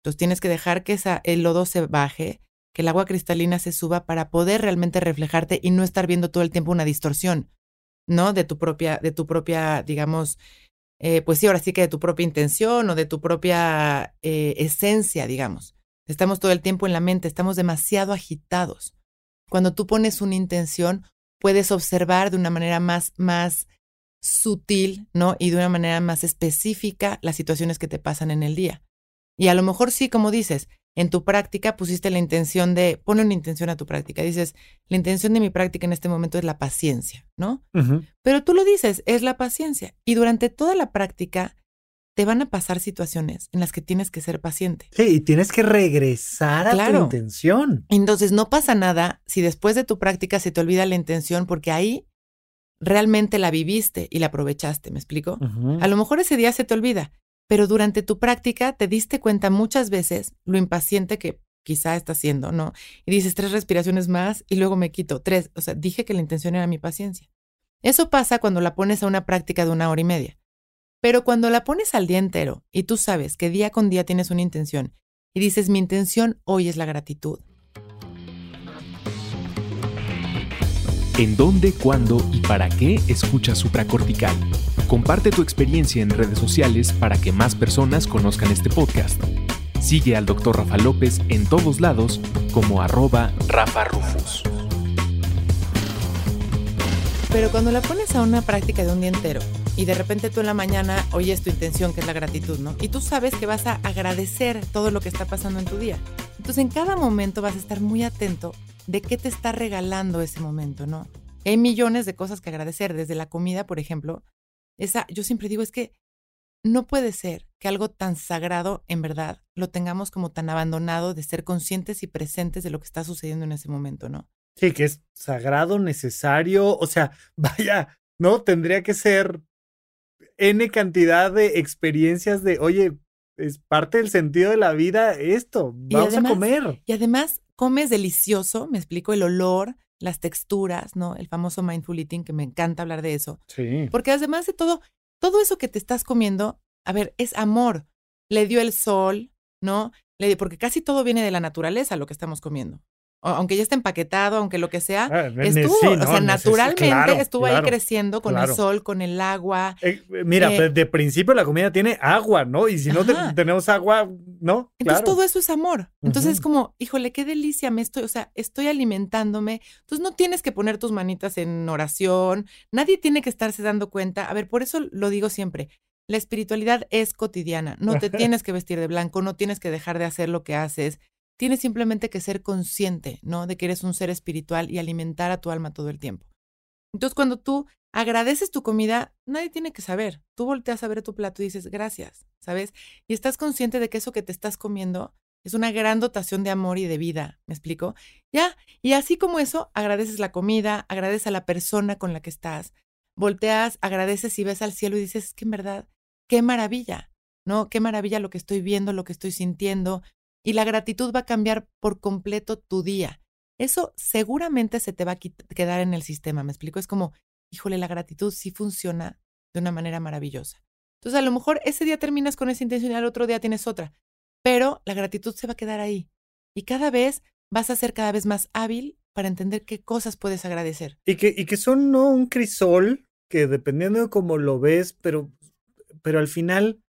Entonces tienes que dejar que esa, el lodo se baje, que el agua cristalina se suba para poder realmente reflejarte y no estar viendo todo el tiempo una distorsión, ¿no? De tu propia, de tu propia, digamos, eh, pues sí, ahora sí que de tu propia intención o de tu propia eh, esencia, digamos. Estamos todo el tiempo en la mente, estamos demasiado agitados. Cuando tú pones una intención, puedes observar de una manera más, más sutil, ¿no? Y de una manera más específica las situaciones que te pasan en el día. Y a lo mejor sí, como dices, en tu práctica pusiste la intención de, pone una intención a tu práctica. Dices, la intención de mi práctica en este momento es la paciencia, ¿no? Pero tú lo dices, es la paciencia. Y durante toda la práctica te van a pasar situaciones en las que tienes que ser paciente. Sí, y tienes que regresar a tu intención. Entonces no pasa nada si después de tu práctica se te olvida la intención porque ahí realmente la viviste y la aprovechaste, ¿me explico? A lo mejor ese día se te olvida, pero durante tu práctica te diste cuenta muchas veces lo impaciente que quizá estás siendo, ¿no? Y dices tres respiraciones más y luego me quito tres. O sea, dije que la intención era mi paciencia. Eso pasa cuando la pones a una práctica de una hora y media. Pero cuando la pones al día entero y tú sabes que día con día tienes una intención y dices, mi intención hoy es la gratitud. ¿En dónde, cuándo y para qué escuchas supracortical? Comparte tu experiencia en redes sociales para que más personas conozcan este podcast. Sigue al Dr. Rafa López en todos lados como arroba Rafa Rufus. Pero cuando la pones a una práctica de un día entero y de repente tú en la mañana oyes tu intención, que es la gratitud, ¿no? Y tú sabes que vas a agradecer todo lo que está pasando en tu día. Entonces en cada momento vas a estar muy atento de qué te está regalando ese momento, ¿no? Hay millones de cosas que agradecer, desde la comida, por ejemplo, esa, yo siempre digo, es que no puede ser que algo tan sagrado, en verdad, lo tengamos como tan abandonado de ser conscientes y presentes de lo que está sucediendo en ese momento, ¿no? Sí, que es sagrado, necesario, o sea, vaya, ¿no? Tendría que ser N cantidad de experiencias de, oye, es parte del sentido de la vida esto, vamos a comer. Y además, comes delicioso, me explico, el olor, las texturas, ¿no? El famoso mindful eating, que me encanta hablar de eso. Sí. Porque además de todo, todo eso que te estás comiendo, a ver, es amor. Le dio el sol, ¿no? Le, porque casi todo viene de la naturaleza lo que estamos comiendo aunque ya esté empaquetado, aunque lo que sea, ah, estuvo, o sea, naturalmente estuvo ahí creciendo con el sol, con el agua. Eh, eh, mira, eh, de principio la comida tiene agua, ¿no? Y si no tenemos agua, ¿no? Entonces todo eso es amor. Entonces es como, híjole, qué delicia, me estoy, o sea, estoy alimentándome. Entonces no tienes que poner tus manitas en oración, nadie tiene que estarse dando cuenta. A ver, por eso lo digo siempre. La espiritualidad es cotidiana, no te tienes que vestir de blanco, no tienes que dejar de hacer lo que haces, tienes simplemente que ser consciente, ¿no? De que eres un ser espiritual y alimentar a tu alma todo el tiempo. Entonces, cuando tú agradeces tu comida, nadie tiene que saber. Tú volteas a ver tu plato y dices, gracias, ¿sabes? Y estás consciente de que eso que te estás comiendo es una gran dotación de amor y de vida, ¿me explico? Ya, y así como eso, agradeces la comida, agradeces a la persona con la que estás, volteas, agradeces y ves al cielo y dices, es que en verdad, qué maravilla, ¿no? Qué maravilla lo que estoy viendo, lo que estoy sintiendo, y la gratitud va a cambiar por completo tu día. Eso seguramente se te va a quedar en el sistema, ¿me explico? Es como, híjole, la gratitud sí funciona de una manera maravillosa. Entonces, a lo mejor ese día terminas con esa intención y al otro día tienes otra, pero la gratitud se va a quedar ahí. Y cada vez vas a ser cada vez más hábil para entender qué cosas puedes agradecer. Y que, y que son no un crisol, que dependiendo de cómo lo ves, pero, pero al final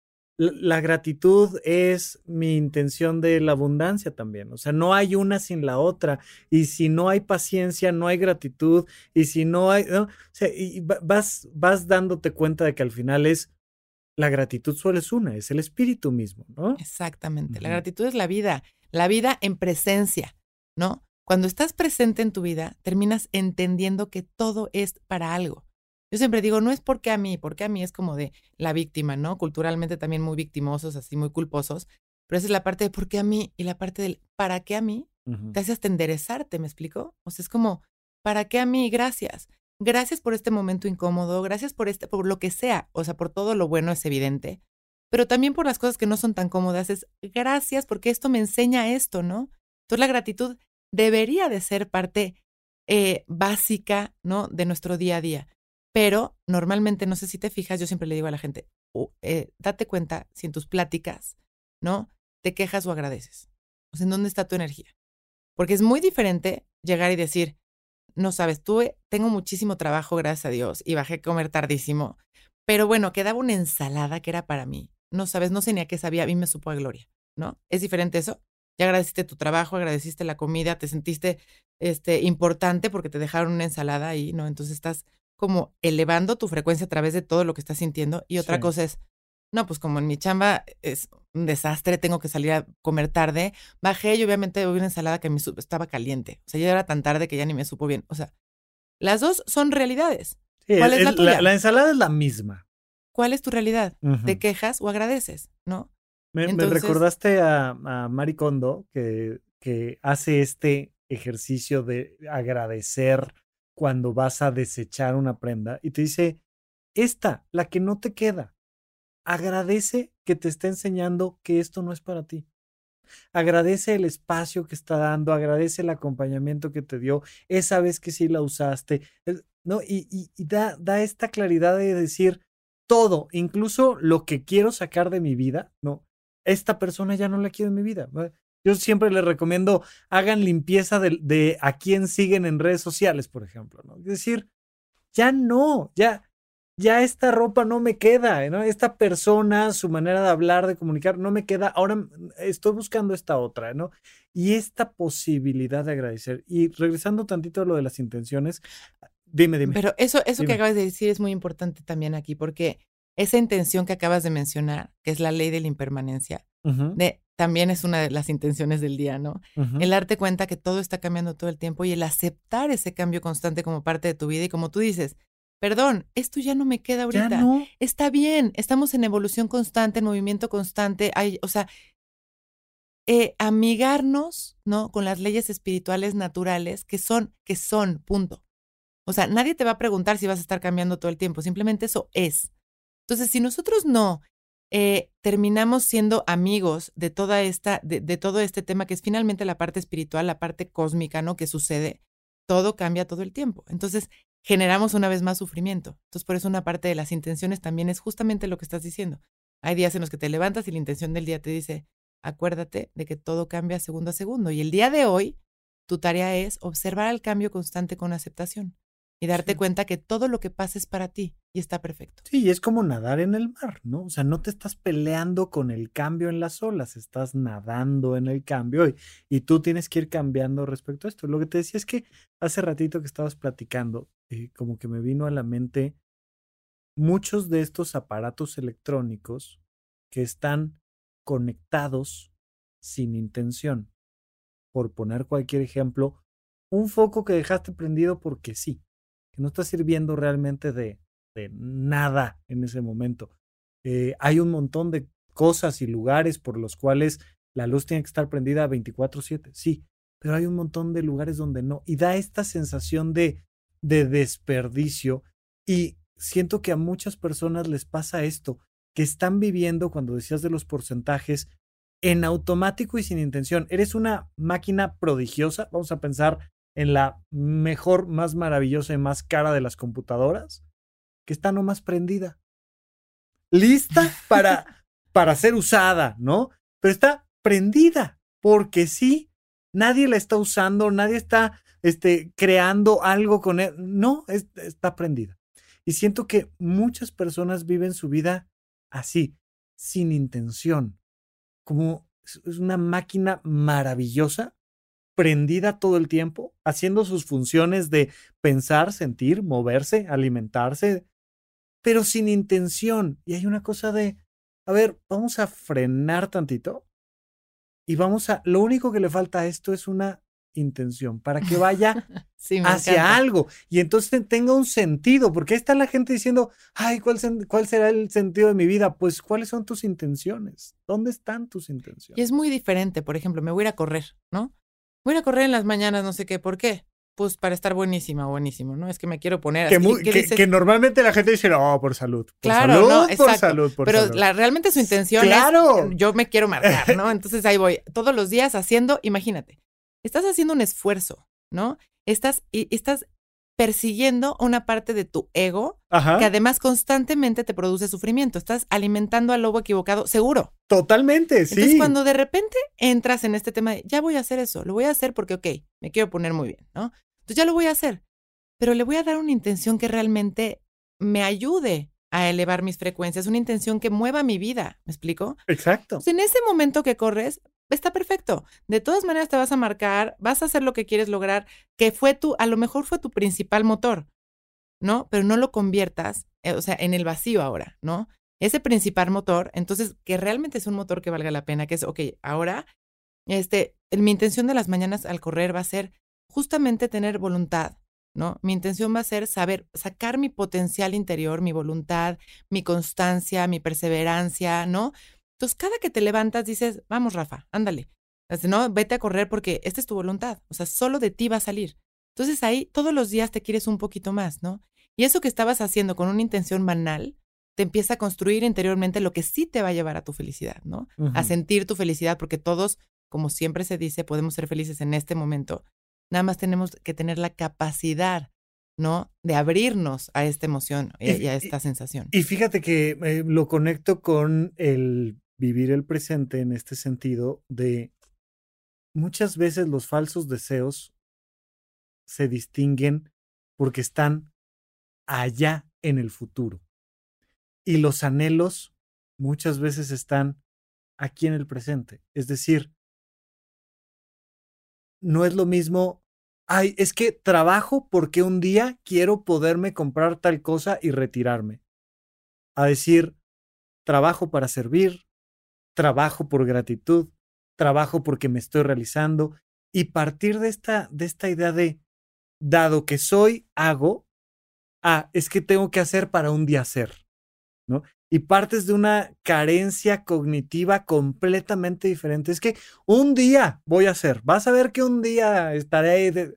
la gratitud es mi intención de la abundancia también. O sea, no hay una sin la otra. Y si no hay paciencia, no hay gratitud. Y si no hay, ¿no? O sea, y vas, vas dándote cuenta de que al final es la gratitud solo es una, es el espíritu mismo, ¿no? Exactamente. La gratitud es la vida, la vida en presencia, ¿no? Cuando estás presente en tu vida, terminas entendiendo que todo es para algo. Yo siempre digo, no es porque a mí, porque a mí es como de la víctima, ¿no? Culturalmente también muy victimosos, así muy culposos, pero esa es la parte de por qué a mí y la parte del para qué a mí, te hace hasta enderezarte, ¿me explico? O sea, es como, ¿para qué a mí? Gracias. Gracias por este momento incómodo, gracias por este, por lo que sea, o sea, por todo lo bueno es evidente, pero también por las cosas que no son tan cómodas, es gracias porque esto me enseña esto, ¿no? Entonces la gratitud debería de ser parte eh, básica, ¿no? De nuestro día a día. Pero normalmente, no sé si te fijas, yo siempre le digo a la gente, eh, date cuenta si en tus pláticas, ¿no? Te quejas o agradeces. O sea, ¿en dónde está tu energía? Porque es muy diferente llegar y decir, no sabes, tuve, tengo muchísimo trabajo, gracias a Dios, y bajé a comer tardísimo. Pero bueno, quedaba una ensalada que era para mí. No sabes, no sé ni a qué sabía, a mí me supo a gloria, ¿no? ¿Es diferente eso? Ya agradeciste tu trabajo, agradeciste la comida, te sentiste este, importante porque te dejaron una ensalada ahí, ¿no? Entonces estás como elevando tu frecuencia a través de todo lo que estás sintiendo. Y otra cosa es, no, pues como en mi chamba es un desastre, tengo que salir a comer tarde, bajé y obviamente hubo una ensalada que me estaba caliente. O sea, ya era tan tarde que ya ni me supo bien. O sea, las dos son realidades. ¿Cuál es la tuya? La, ensalada es la misma. ¿Cuál es tu realidad? ¿Te quejas o agradeces? ¿No? Me, recordaste a, a Mari Kondo que, que hace este ejercicio de agradecer cuando vas a desechar una prenda y te dice, esta, la que no te queda, agradece que te está enseñando que esto no es para ti. Agradece el espacio que está dando, agradece el acompañamiento que te dio, esa vez que sí la usaste, ¿no? Y, da, da esta claridad de decir todo, incluso lo que quiero sacar de mi vida, ¿no? Esta persona ya no la quiero en mi vida. Yo siempre les recomiendo, hagan limpieza de, a quién siguen en redes sociales, por ejemplo, ¿no? Es decir, ya no, ya, ya esta ropa no me queda, ¿no? Esta persona, su manera de hablar, de comunicar, no me queda. Ahora estoy buscando esta otra, ¿no? Y esta posibilidad de agradecer. Y regresando tantito a lo de las intenciones, dime, dime. Pero eso, eso que acabas de decir es muy importante también aquí, porque esa intención que acabas de mencionar, que es la ley de la impermanencia, de también es una de las intenciones del día, ¿no? El darte cuenta que todo está cambiando todo el tiempo y el aceptar ese cambio constante como parte de tu vida y como tú dices, perdón, esto ya no me queda ahorita. Está bien, estamos en evolución constante, en movimiento constante, hay, o sea, eh, amigarnos, ¿no? Con las leyes espirituales naturales que son, que son, punto. O sea, nadie te va a preguntar si vas a estar cambiando todo el tiempo, simplemente eso es. Entonces, si nosotros no eh, terminamos siendo amigos de toda esta, de, todo este tema que es finalmente la parte espiritual, la parte cósmica, ¿no? Que sucede, todo cambia todo el tiempo. Entonces, generamos una vez más sufrimiento. Entonces, por eso una parte de las intenciones también es justamente lo que estás diciendo. Hay días en los que te levantas y la intención del día te dice, acuérdate de que todo cambia segundo a segundo. Y el día de hoy, tu tarea es observar el cambio constante con aceptación y darte cuenta que todo lo que pasa es para ti y está perfecto. Sí, es como nadar en el mar, ¿no? O sea, no te estás peleando con el cambio en las olas, estás nadando en el cambio y, y tú tienes que ir cambiando respecto a esto. Lo que te decía es que hace ratito que estabas platicando, eh, como que me vino a la mente muchos de estos aparatos electrónicos que están conectados sin intención. Por poner cualquier ejemplo, un foco que dejaste prendido porque sí que no está sirviendo realmente de, de nada en ese momento. Eh, hay un montón de cosas y lugares por los cuales la luz tiene que estar prendida 24/7, sí, pero hay un montón de lugares donde no. Y da esta sensación de, de desperdicio y siento que a muchas personas les pasa esto, que están viviendo, cuando decías de los porcentajes, en automático y sin intención. Eres una máquina prodigiosa, vamos a pensar en la mejor, más maravillosa y más cara de las computadoras, que está nomás prendida. Lista para, para ser usada, ¿no? Pero está prendida, porque sí, nadie la está usando, nadie está este, creando algo con él. No, está prendida. Y siento que muchas personas viven su vida así, sin intención, como es una máquina maravillosa, prendida todo el tiempo, haciendo sus funciones de pensar, sentir, moverse, alimentarse, pero sin intención. Y hay una cosa de, a ver, vamos a frenar tantito y vamos a, lo único que le falta a esto es una intención para que vaya hacia algo y entonces tenga un sentido, porque ahí está la gente diciendo, ay, ¿cuál, ¿cuál será el sentido de mi vida? Pues, ¿cuáles son tus intenciones? ¿Dónde están tus intenciones? Y es muy diferente, por ejemplo, me voy a ir a correr, ¿no? Voy a correr en las mañanas, no sé qué, ¿por qué? Pues para estar buenísima buenísimo, ¿no? Es que me quiero poner Que, que, normalmente la gente dice, no, por salud. Por claro, salud, no, por salud, por Pero La, realmente su intención claro. es, yo me quiero marcar, ¿no? Entonces ahí voy, todos los días haciendo, imagínate, estás haciendo un esfuerzo, ¿no? Estás, y, estás persiguiendo una parte de tu ego que además constantemente te produce sufrimiento. Estás alimentando al lobo equivocado, seguro. Totalmente, sí. Entonces, cuando de repente entras en este tema de, ya voy a hacer eso, lo voy a hacer porque, ok, me quiero poner muy bien, ¿no? Entonces ya lo voy a hacer, pero le voy a dar una intención que realmente me ayude a elevar mis frecuencias, una intención que mueva mi vida, ¿me explico? Exacto. en ese momento que corres, está perfecto. De todas maneras te vas a marcar, vas a hacer lo que quieres lograr, que fue tu, a lo mejor fue tu principal motor, ¿no? Pero no lo conviertas, eh, o sea, en el vacío ahora, ¿no? Ese principal motor, entonces, que realmente es un motor que valga la pena, que es, ok, ahora, este, mi intención de las mañanas al correr va a ser justamente tener voluntad, ¿no? Mi intención va a ser saber sacar mi potencial interior, mi voluntad, mi constancia, mi perseverancia, ¿no? Entonces, cada que te levantas dices, vamos, Rafa, ándale. no, vete a correr porque esta es tu voluntad. O sea, solo de ti va a salir. Entonces ahí todos los días te quieres un poquito más, ¿no? Y eso que estabas haciendo con una intención banal, te empieza a construir interiormente lo que sí te va a llevar a tu felicidad, ¿no? A sentir tu felicidad, porque todos, como siempre se dice, podemos ser felices en este momento. Nada más tenemos que tener la capacidad, ¿no? De abrirnos a esta emoción y, a esta sensación. Y fíjate que eh, lo conecto con el vivir el presente en este sentido de muchas veces los falsos deseos se distinguen porque están allá en el futuro. Y los anhelos muchas veces están aquí en el presente. Es decir, no es lo mismo, ay, es que trabajo porque un día quiero poderme comprar tal cosa y retirarme. A decir, trabajo para servir, trabajo por gratitud, trabajo porque me estoy realizando y partir de esta, de esta idea de, dado que soy, hago, ah, es que tengo que hacer para un día ser, ¿no? Y partes de una carencia cognitiva completamente diferente. Es que un día voy a hacer, vas a ver que un día estaré de,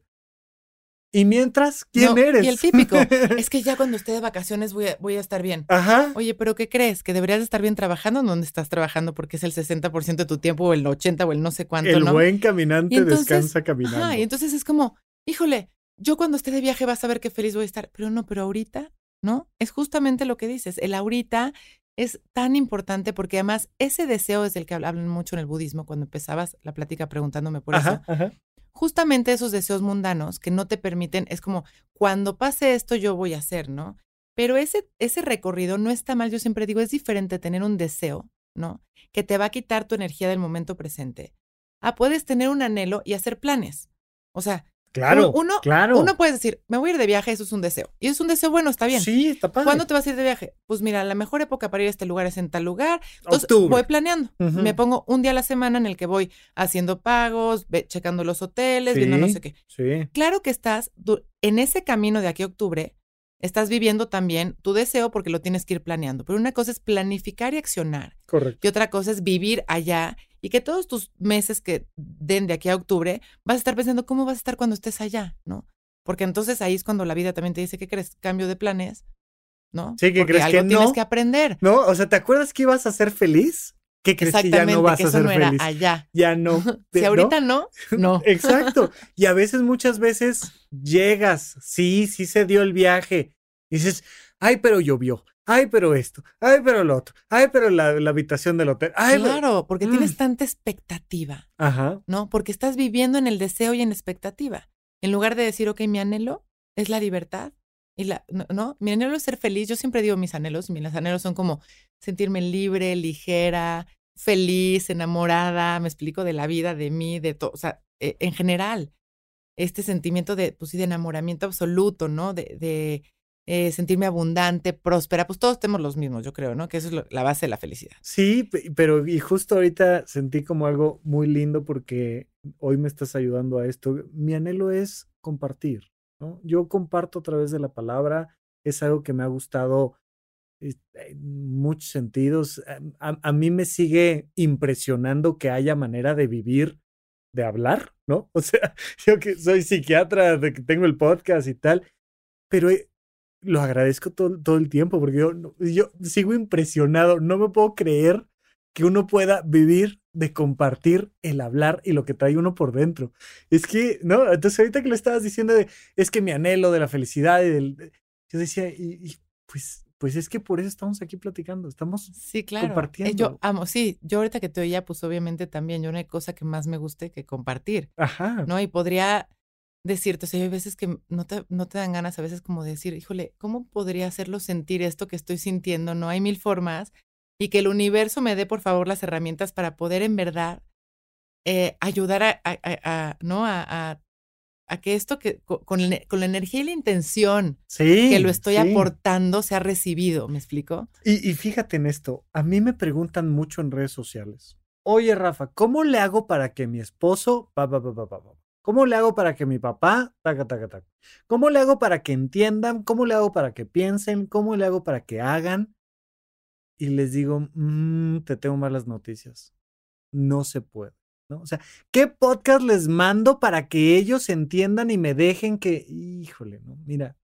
y mientras, ¿quién eres? Y el típico, es que ya cuando esté de vacaciones voy a, voy a estar bien. Ajá. Oye, pero ¿qué crees? ¿Que deberías estar bien trabajando? ¿Dónde estás trabajando? Porque es el 60% de tu tiempo o el 80 o el no sé cuánto, El buen caminante descansa caminando. Ajá, y entonces es como, híjole, yo cuando esté de viaje vas a ver qué feliz voy a estar. Pero no, pero ahorita, ¿no? Es justamente lo que dices. El ahorita es tan importante porque además ese deseo es el que hablan mucho en el budismo cuando empezabas la plática preguntándome por eso. Ajá justamente esos deseos mundanos que no te permiten, es como, cuando pase esto yo voy a hacer, ¿no? Pero ese, ese recorrido no está mal, yo siempre digo, es diferente tener un deseo, ¿no? Que te va a quitar tu energía del momento presente. Ah, puedes tener un anhelo y hacer planes. O sea, Claro, uno, claro. Uno puede decir, me voy a ir de viaje, eso es un deseo. Y es un deseo bueno, está bien. Sí, está padre. ¿Cuándo te vas a ir de viaje? Pues mira, la mejor época para ir a este lugar es en tal lugar. Entonces voy planeando. Me pongo un día a la semana en el que voy haciendo pagos, checando los hoteles, viendo no sé qué. Sí. Claro que estás en ese camino de aquí a octubre, estás viviendo también tu deseo porque lo tienes que ir planeando. Pero una cosa es planificar y accionar. Correcto. Y otra cosa es vivir allá y que todos tus meses que den de aquí a octubre vas a estar pensando cómo vas a estar cuando estés allá, ¿no? Porque entonces ahí es cuando la vida también te dice, ¿qué crees? Cambio de planes, ¿no? Sí, que crees algo que tienes que aprender. No, o sea, ¿te acuerdas que ibas a ser feliz? ¿Qué crees que ya no vas a ser no feliz? Allá. Ya no. si ahorita no, no. Exacto. Y a veces, muchas veces llegas, sí, sí se dio el viaje. dices, ay, pero llovió. ay, pero esto, ay, pero lo otro, ay, pero la, habitación del hotel. Ay, claro, porque tienes mm. tanta expectativa. Ajá. ¿No? Porque estás viviendo en el deseo y en la expectativa. En lugar de decir, ok, mi anhelo es la libertad. Y la, no, mi anhelo es ser feliz. Yo siempre digo mis anhelos. Mis anhelos son como sentirme libre, ligera, feliz, enamorada, me explico de la vida, de mí, de todo, o sea, e, en general, este sentimiento de, pues de enamoramiento absoluto, ¿no? De, de eh, sentirme abundante, próspera, pues todos tenemos los mismos, yo creo, ¿no? Que eso es la base de la felicidad. Sí, pero y justo ahorita sentí como algo muy lindo porque hoy me estás ayudando a esto. Mi anhelo es compartir, Yo comparto a través de la palabra, es algo que me ha gustado en muchos sentidos. A, mí me sigue impresionando que haya manera de vivir, de hablar, ¿no? O sea, yo que soy psiquiatra, tengo el podcast y tal, pero eh, lo agradezco todo, todo el tiempo porque yo, yo sigo impresionado, no me puedo creer que uno pueda vivir de compartir el hablar y lo que trae uno por dentro. Es que, ¿no? Entonces ahorita que lo estabas diciendo de, es que mi anhelo de la felicidad y del... Yo decía, y pues pues es que por eso estamos aquí platicando, estamos sí, claro. Eh, compartiendo. Yo amo, sí, yo ahorita que te oía, pues obviamente también, yo no hay cosa que más me guste que compartir. Ajá. ¿No? Y podría decirte, o sea, hay veces que no te, no te dan ganas a veces como decir, híjole, ¿cómo podría hacerlo sentir esto que estoy sintiendo? No hay mil formas y que el universo me dé, por favor, las herramientas para poder en verdad eh, ayudar a, a, a, ¿no? a, a que esto que con, la energía y la intención que lo estoy aportando se ha recibido, ¿me explico? Y, fíjate en esto, a mí me preguntan mucho en redes sociales, oye Rafa, ¿cómo le hago para que mi esposo, pa, pa, pa, ¿Cómo le hago para que mi papá, taca, taca, taca? ¿Cómo le hago para que entiendan? ¿Cómo le hago para que piensen? ¿Cómo le hago para que hagan? Y les digo, mmm, te tengo malas noticias. No se puede. ¿no? O sea, ¿qué podcast les mando para que ellos entiendan y me dejen que, híjole, ¿no? Mira,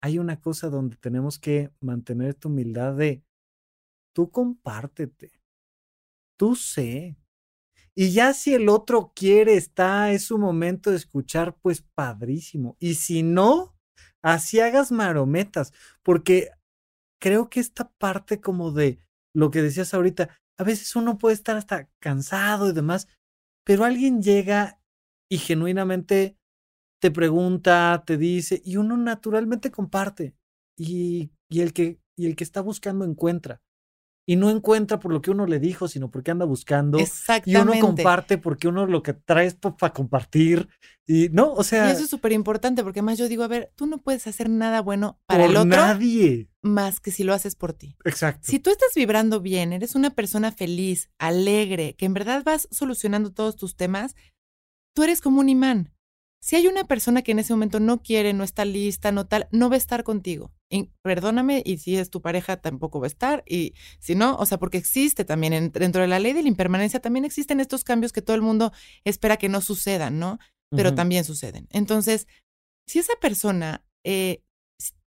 hay una cosa donde tenemos que mantener tu humildad de, tú compártete, tú sé. Y ya si el otro quiere, está, es su momento de escuchar, pues padrísimo. Y si no, así hagas marometas, porque creo que esta parte como de lo que decías ahorita, a veces uno puede estar hasta cansado y demás, pero alguien llega y genuinamente te pregunta, te dice, y uno naturalmente comparte. Y, y, el que, y el que está buscando encuentra. Y no encuentra por lo que uno le dijo, sino porque anda buscando. Y uno comparte porque uno lo que trae es para compartir. Y no, o sea. Y eso es súper importante porque además yo digo, a ver, tú no puedes hacer nada bueno para el otro. Nadie. Más que si lo haces por ti. Exacto. Si tú estás vibrando bien, eres una persona feliz, alegre, que en verdad vas solucionando todos tus temas, tú eres como un imán. Si hay una persona que en ese momento no quiere, no está lista, no tal, no va a estar contigo. perdóname, y si es tu pareja tampoco va a estar. Y si no, o sea, porque existe también, dentro de la ley de la impermanencia, también existen estos cambios que todo el mundo espera que no sucedan, ¿no? Pero también suceden. Entonces, si esa persona, eh,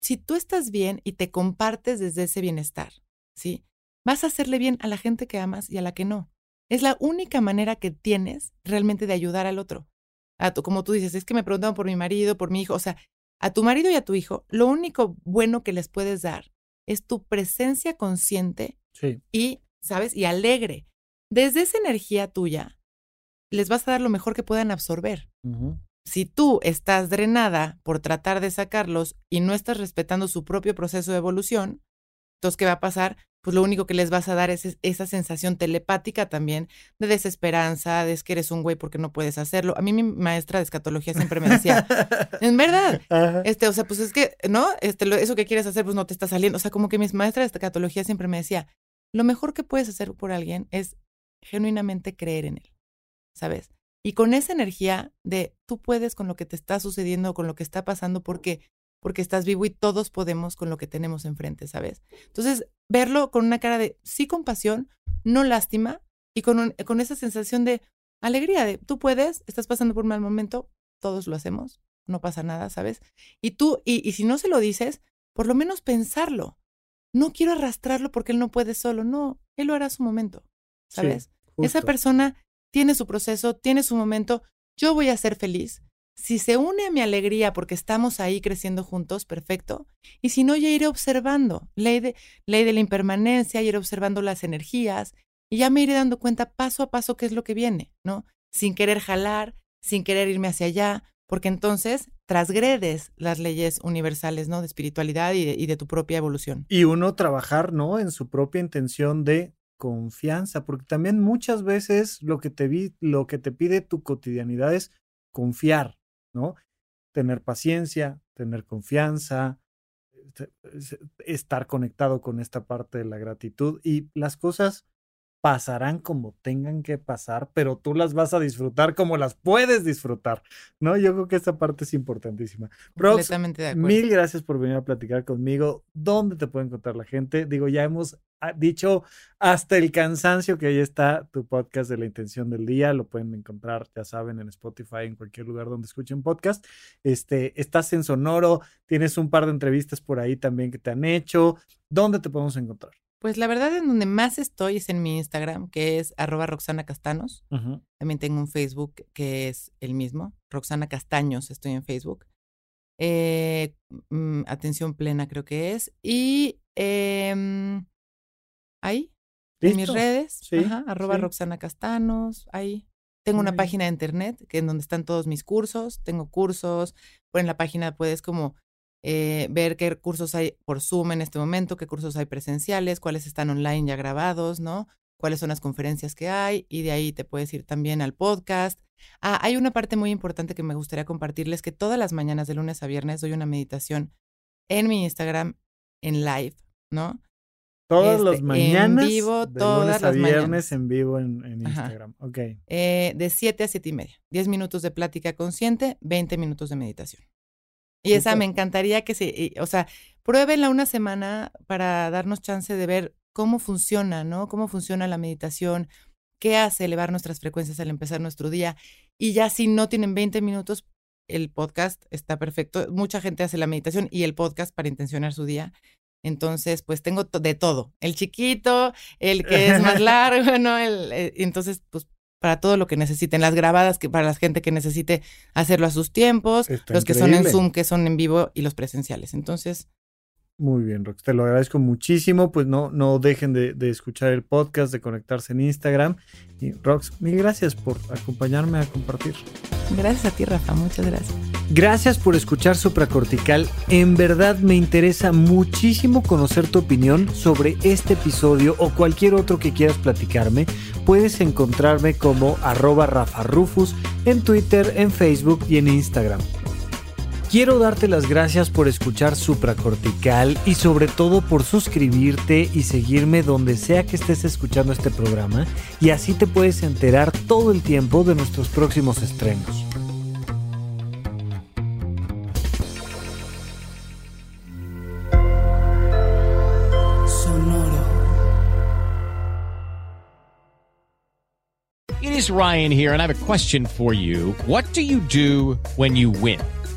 si, tú estás bien y te compartes desde ese bienestar, ¿sí? Vas a hacerle bien a la gente que amas y a la que no. Es la única manera que tienes realmente de ayudar al otro como tú dices, es que me preguntaban por mi marido, por mi hijo, o sea, a tu marido y a tu hijo, lo único bueno que les puedes dar es tu presencia consciente y, ¿sabes? Y alegre. Desde esa energía tuya, les vas a dar lo mejor que puedan absorber. Si tú estás drenada por tratar de sacarlos y no estás respetando su propio proceso de evolución, entonces, ¿qué va a pasar? Pues lo único que les vas a dar es esa sensación telepática también de desesperanza, de que eres un güey porque no puedes hacerlo. A mí mi maestra de escatología siempre me decía, en verdad, este, o sea, pues es que, ¿no? Este, eso que quieres hacer, pues no te está saliendo. O sea, como que mi maestra de escatología siempre me decía, lo mejor que puedes hacer por alguien es genuinamente creer en él, ¿sabes? Y con esa energía de tú puedes con lo que te está sucediendo, con lo que está pasando, porque porque estás vivo y todos podemos con lo que tenemos enfrente, ¿sabes? Entonces, verlo con una cara de sí compasión, no lástima y con, con esa sensación de alegría, de tú puedes, estás pasando por un mal momento, todos lo hacemos, no pasa nada, ¿sabes? Y tú, y, y si no se lo dices, por lo menos pensarlo. No quiero arrastrarlo porque él no puede solo, no, él lo hará a su momento, ¿sabes? Esa persona tiene su proceso, tiene su momento, yo voy a ser feliz Si se une a mi alegría porque estamos ahí creciendo juntos, perfecto. Y si no, ya iré observando. Ley de, ley de la impermanencia, iré observando las energías y ya me iré dando cuenta paso a paso qué es lo que viene, ¿no? Sin querer jalar, sin querer irme hacia allá, porque entonces transgredes las leyes universales, ¿no? De espiritualidad y de, y de, tu propia evolución. Y uno trabajar, ¿no? En su propia intención de confianza, porque también muchas veces lo que te vi, lo que te pide tu cotidianidad es confiar, ¿no? Tener paciencia, tener confianza, este, estar conectado con esta parte de la gratitud y las cosas pasarán como tengan que pasar, pero tú las vas a disfrutar como las puedes disfrutar, ¿no? Yo creo que esta parte es importantísima. De acuerdo. Mil gracias por venir a platicar conmigo. ¿Dónde te puede encontrar la gente? Digo, ya hemos ah, dicho hasta el cansancio que ahí está tu podcast de la intención del día. Lo pueden encontrar, ya saben, en Spotify, en cualquier lugar donde escuchen podcast. Este, estás en Sonoro, tienes un par de entrevistas por ahí también que te han hecho. ¿Dónde te podemos encontrar? Pues la verdad en donde más estoy es en mi Instagram, que es arroba Roxana Castanos. También tengo un Facebook que es el mismo, Roxana Castaños, estoy en Facebook. Eh, mm, atención plena creo que es. Y eh, ahí, en mis redes, arroba Roxana Castanos, ahí. Tengo una página de internet que en donde están todos mis cursos, tengo cursos, por en la página puedes como eh, ver qué cursos hay por Zoom en este momento, qué cursos hay presenciales, cuáles están online ya grabados, ¿no? Cuáles son las conferencias que hay y de ahí te puedes ir también al podcast. Ah, hay una parte muy importante que me gustaría compartirles que todas las mañanas de lunes a viernes doy una meditación en mi Instagram en live, ¿no? Todas las este, mañanas. En vivo, todas las viernes en vivo en, Instagram. Ok. Eh, de 7 a 7 y media. 10 minutos de plática consciente, 20 minutos de meditación. Y esa me encantaría que se, o sea, pruébenla una semana para darnos chance de ver cómo funciona, ¿no? Cómo funciona la meditación, qué hace elevar nuestras frecuencias al empezar nuestro día. Y ya si no tienen 20 minutos, el podcast está perfecto. Mucha gente hace la meditación y el podcast para intencionar su día. Entonces, pues tengo de todo. El chiquito, el que es más largo, ¿no? El, eh, entonces, pues para todo lo que necesiten, las grabadas que para la gente que necesite hacerlo a sus tiempos, los que son en Zoom, que son en vivo y los presenciales. Entonces, muy bien, Rox, te lo agradezco muchísimo. Pues no, no dejen de, de, escuchar el podcast, de conectarse en Instagram. Y Rox, mil gracias por acompañarme a compartir. Gracias a ti, Rafa, muchas gracias. Gracias por escuchar Supracortical. En verdad me interesa muchísimo conocer tu opinión sobre este episodio o cualquier otro que quieras platicarme. Puedes encontrarme como arroba Rafa Rufus en Twitter, en Facebook y en Instagram. Quiero darte las gracias por escuchar Supracortical y sobre todo por suscribirte y seguirme donde sea que estés escuchando este programa y así te puedes enterar todo el tiempo de nuestros próximos estrenos. It is Ryan here and I have a question for you. What do you do when you win?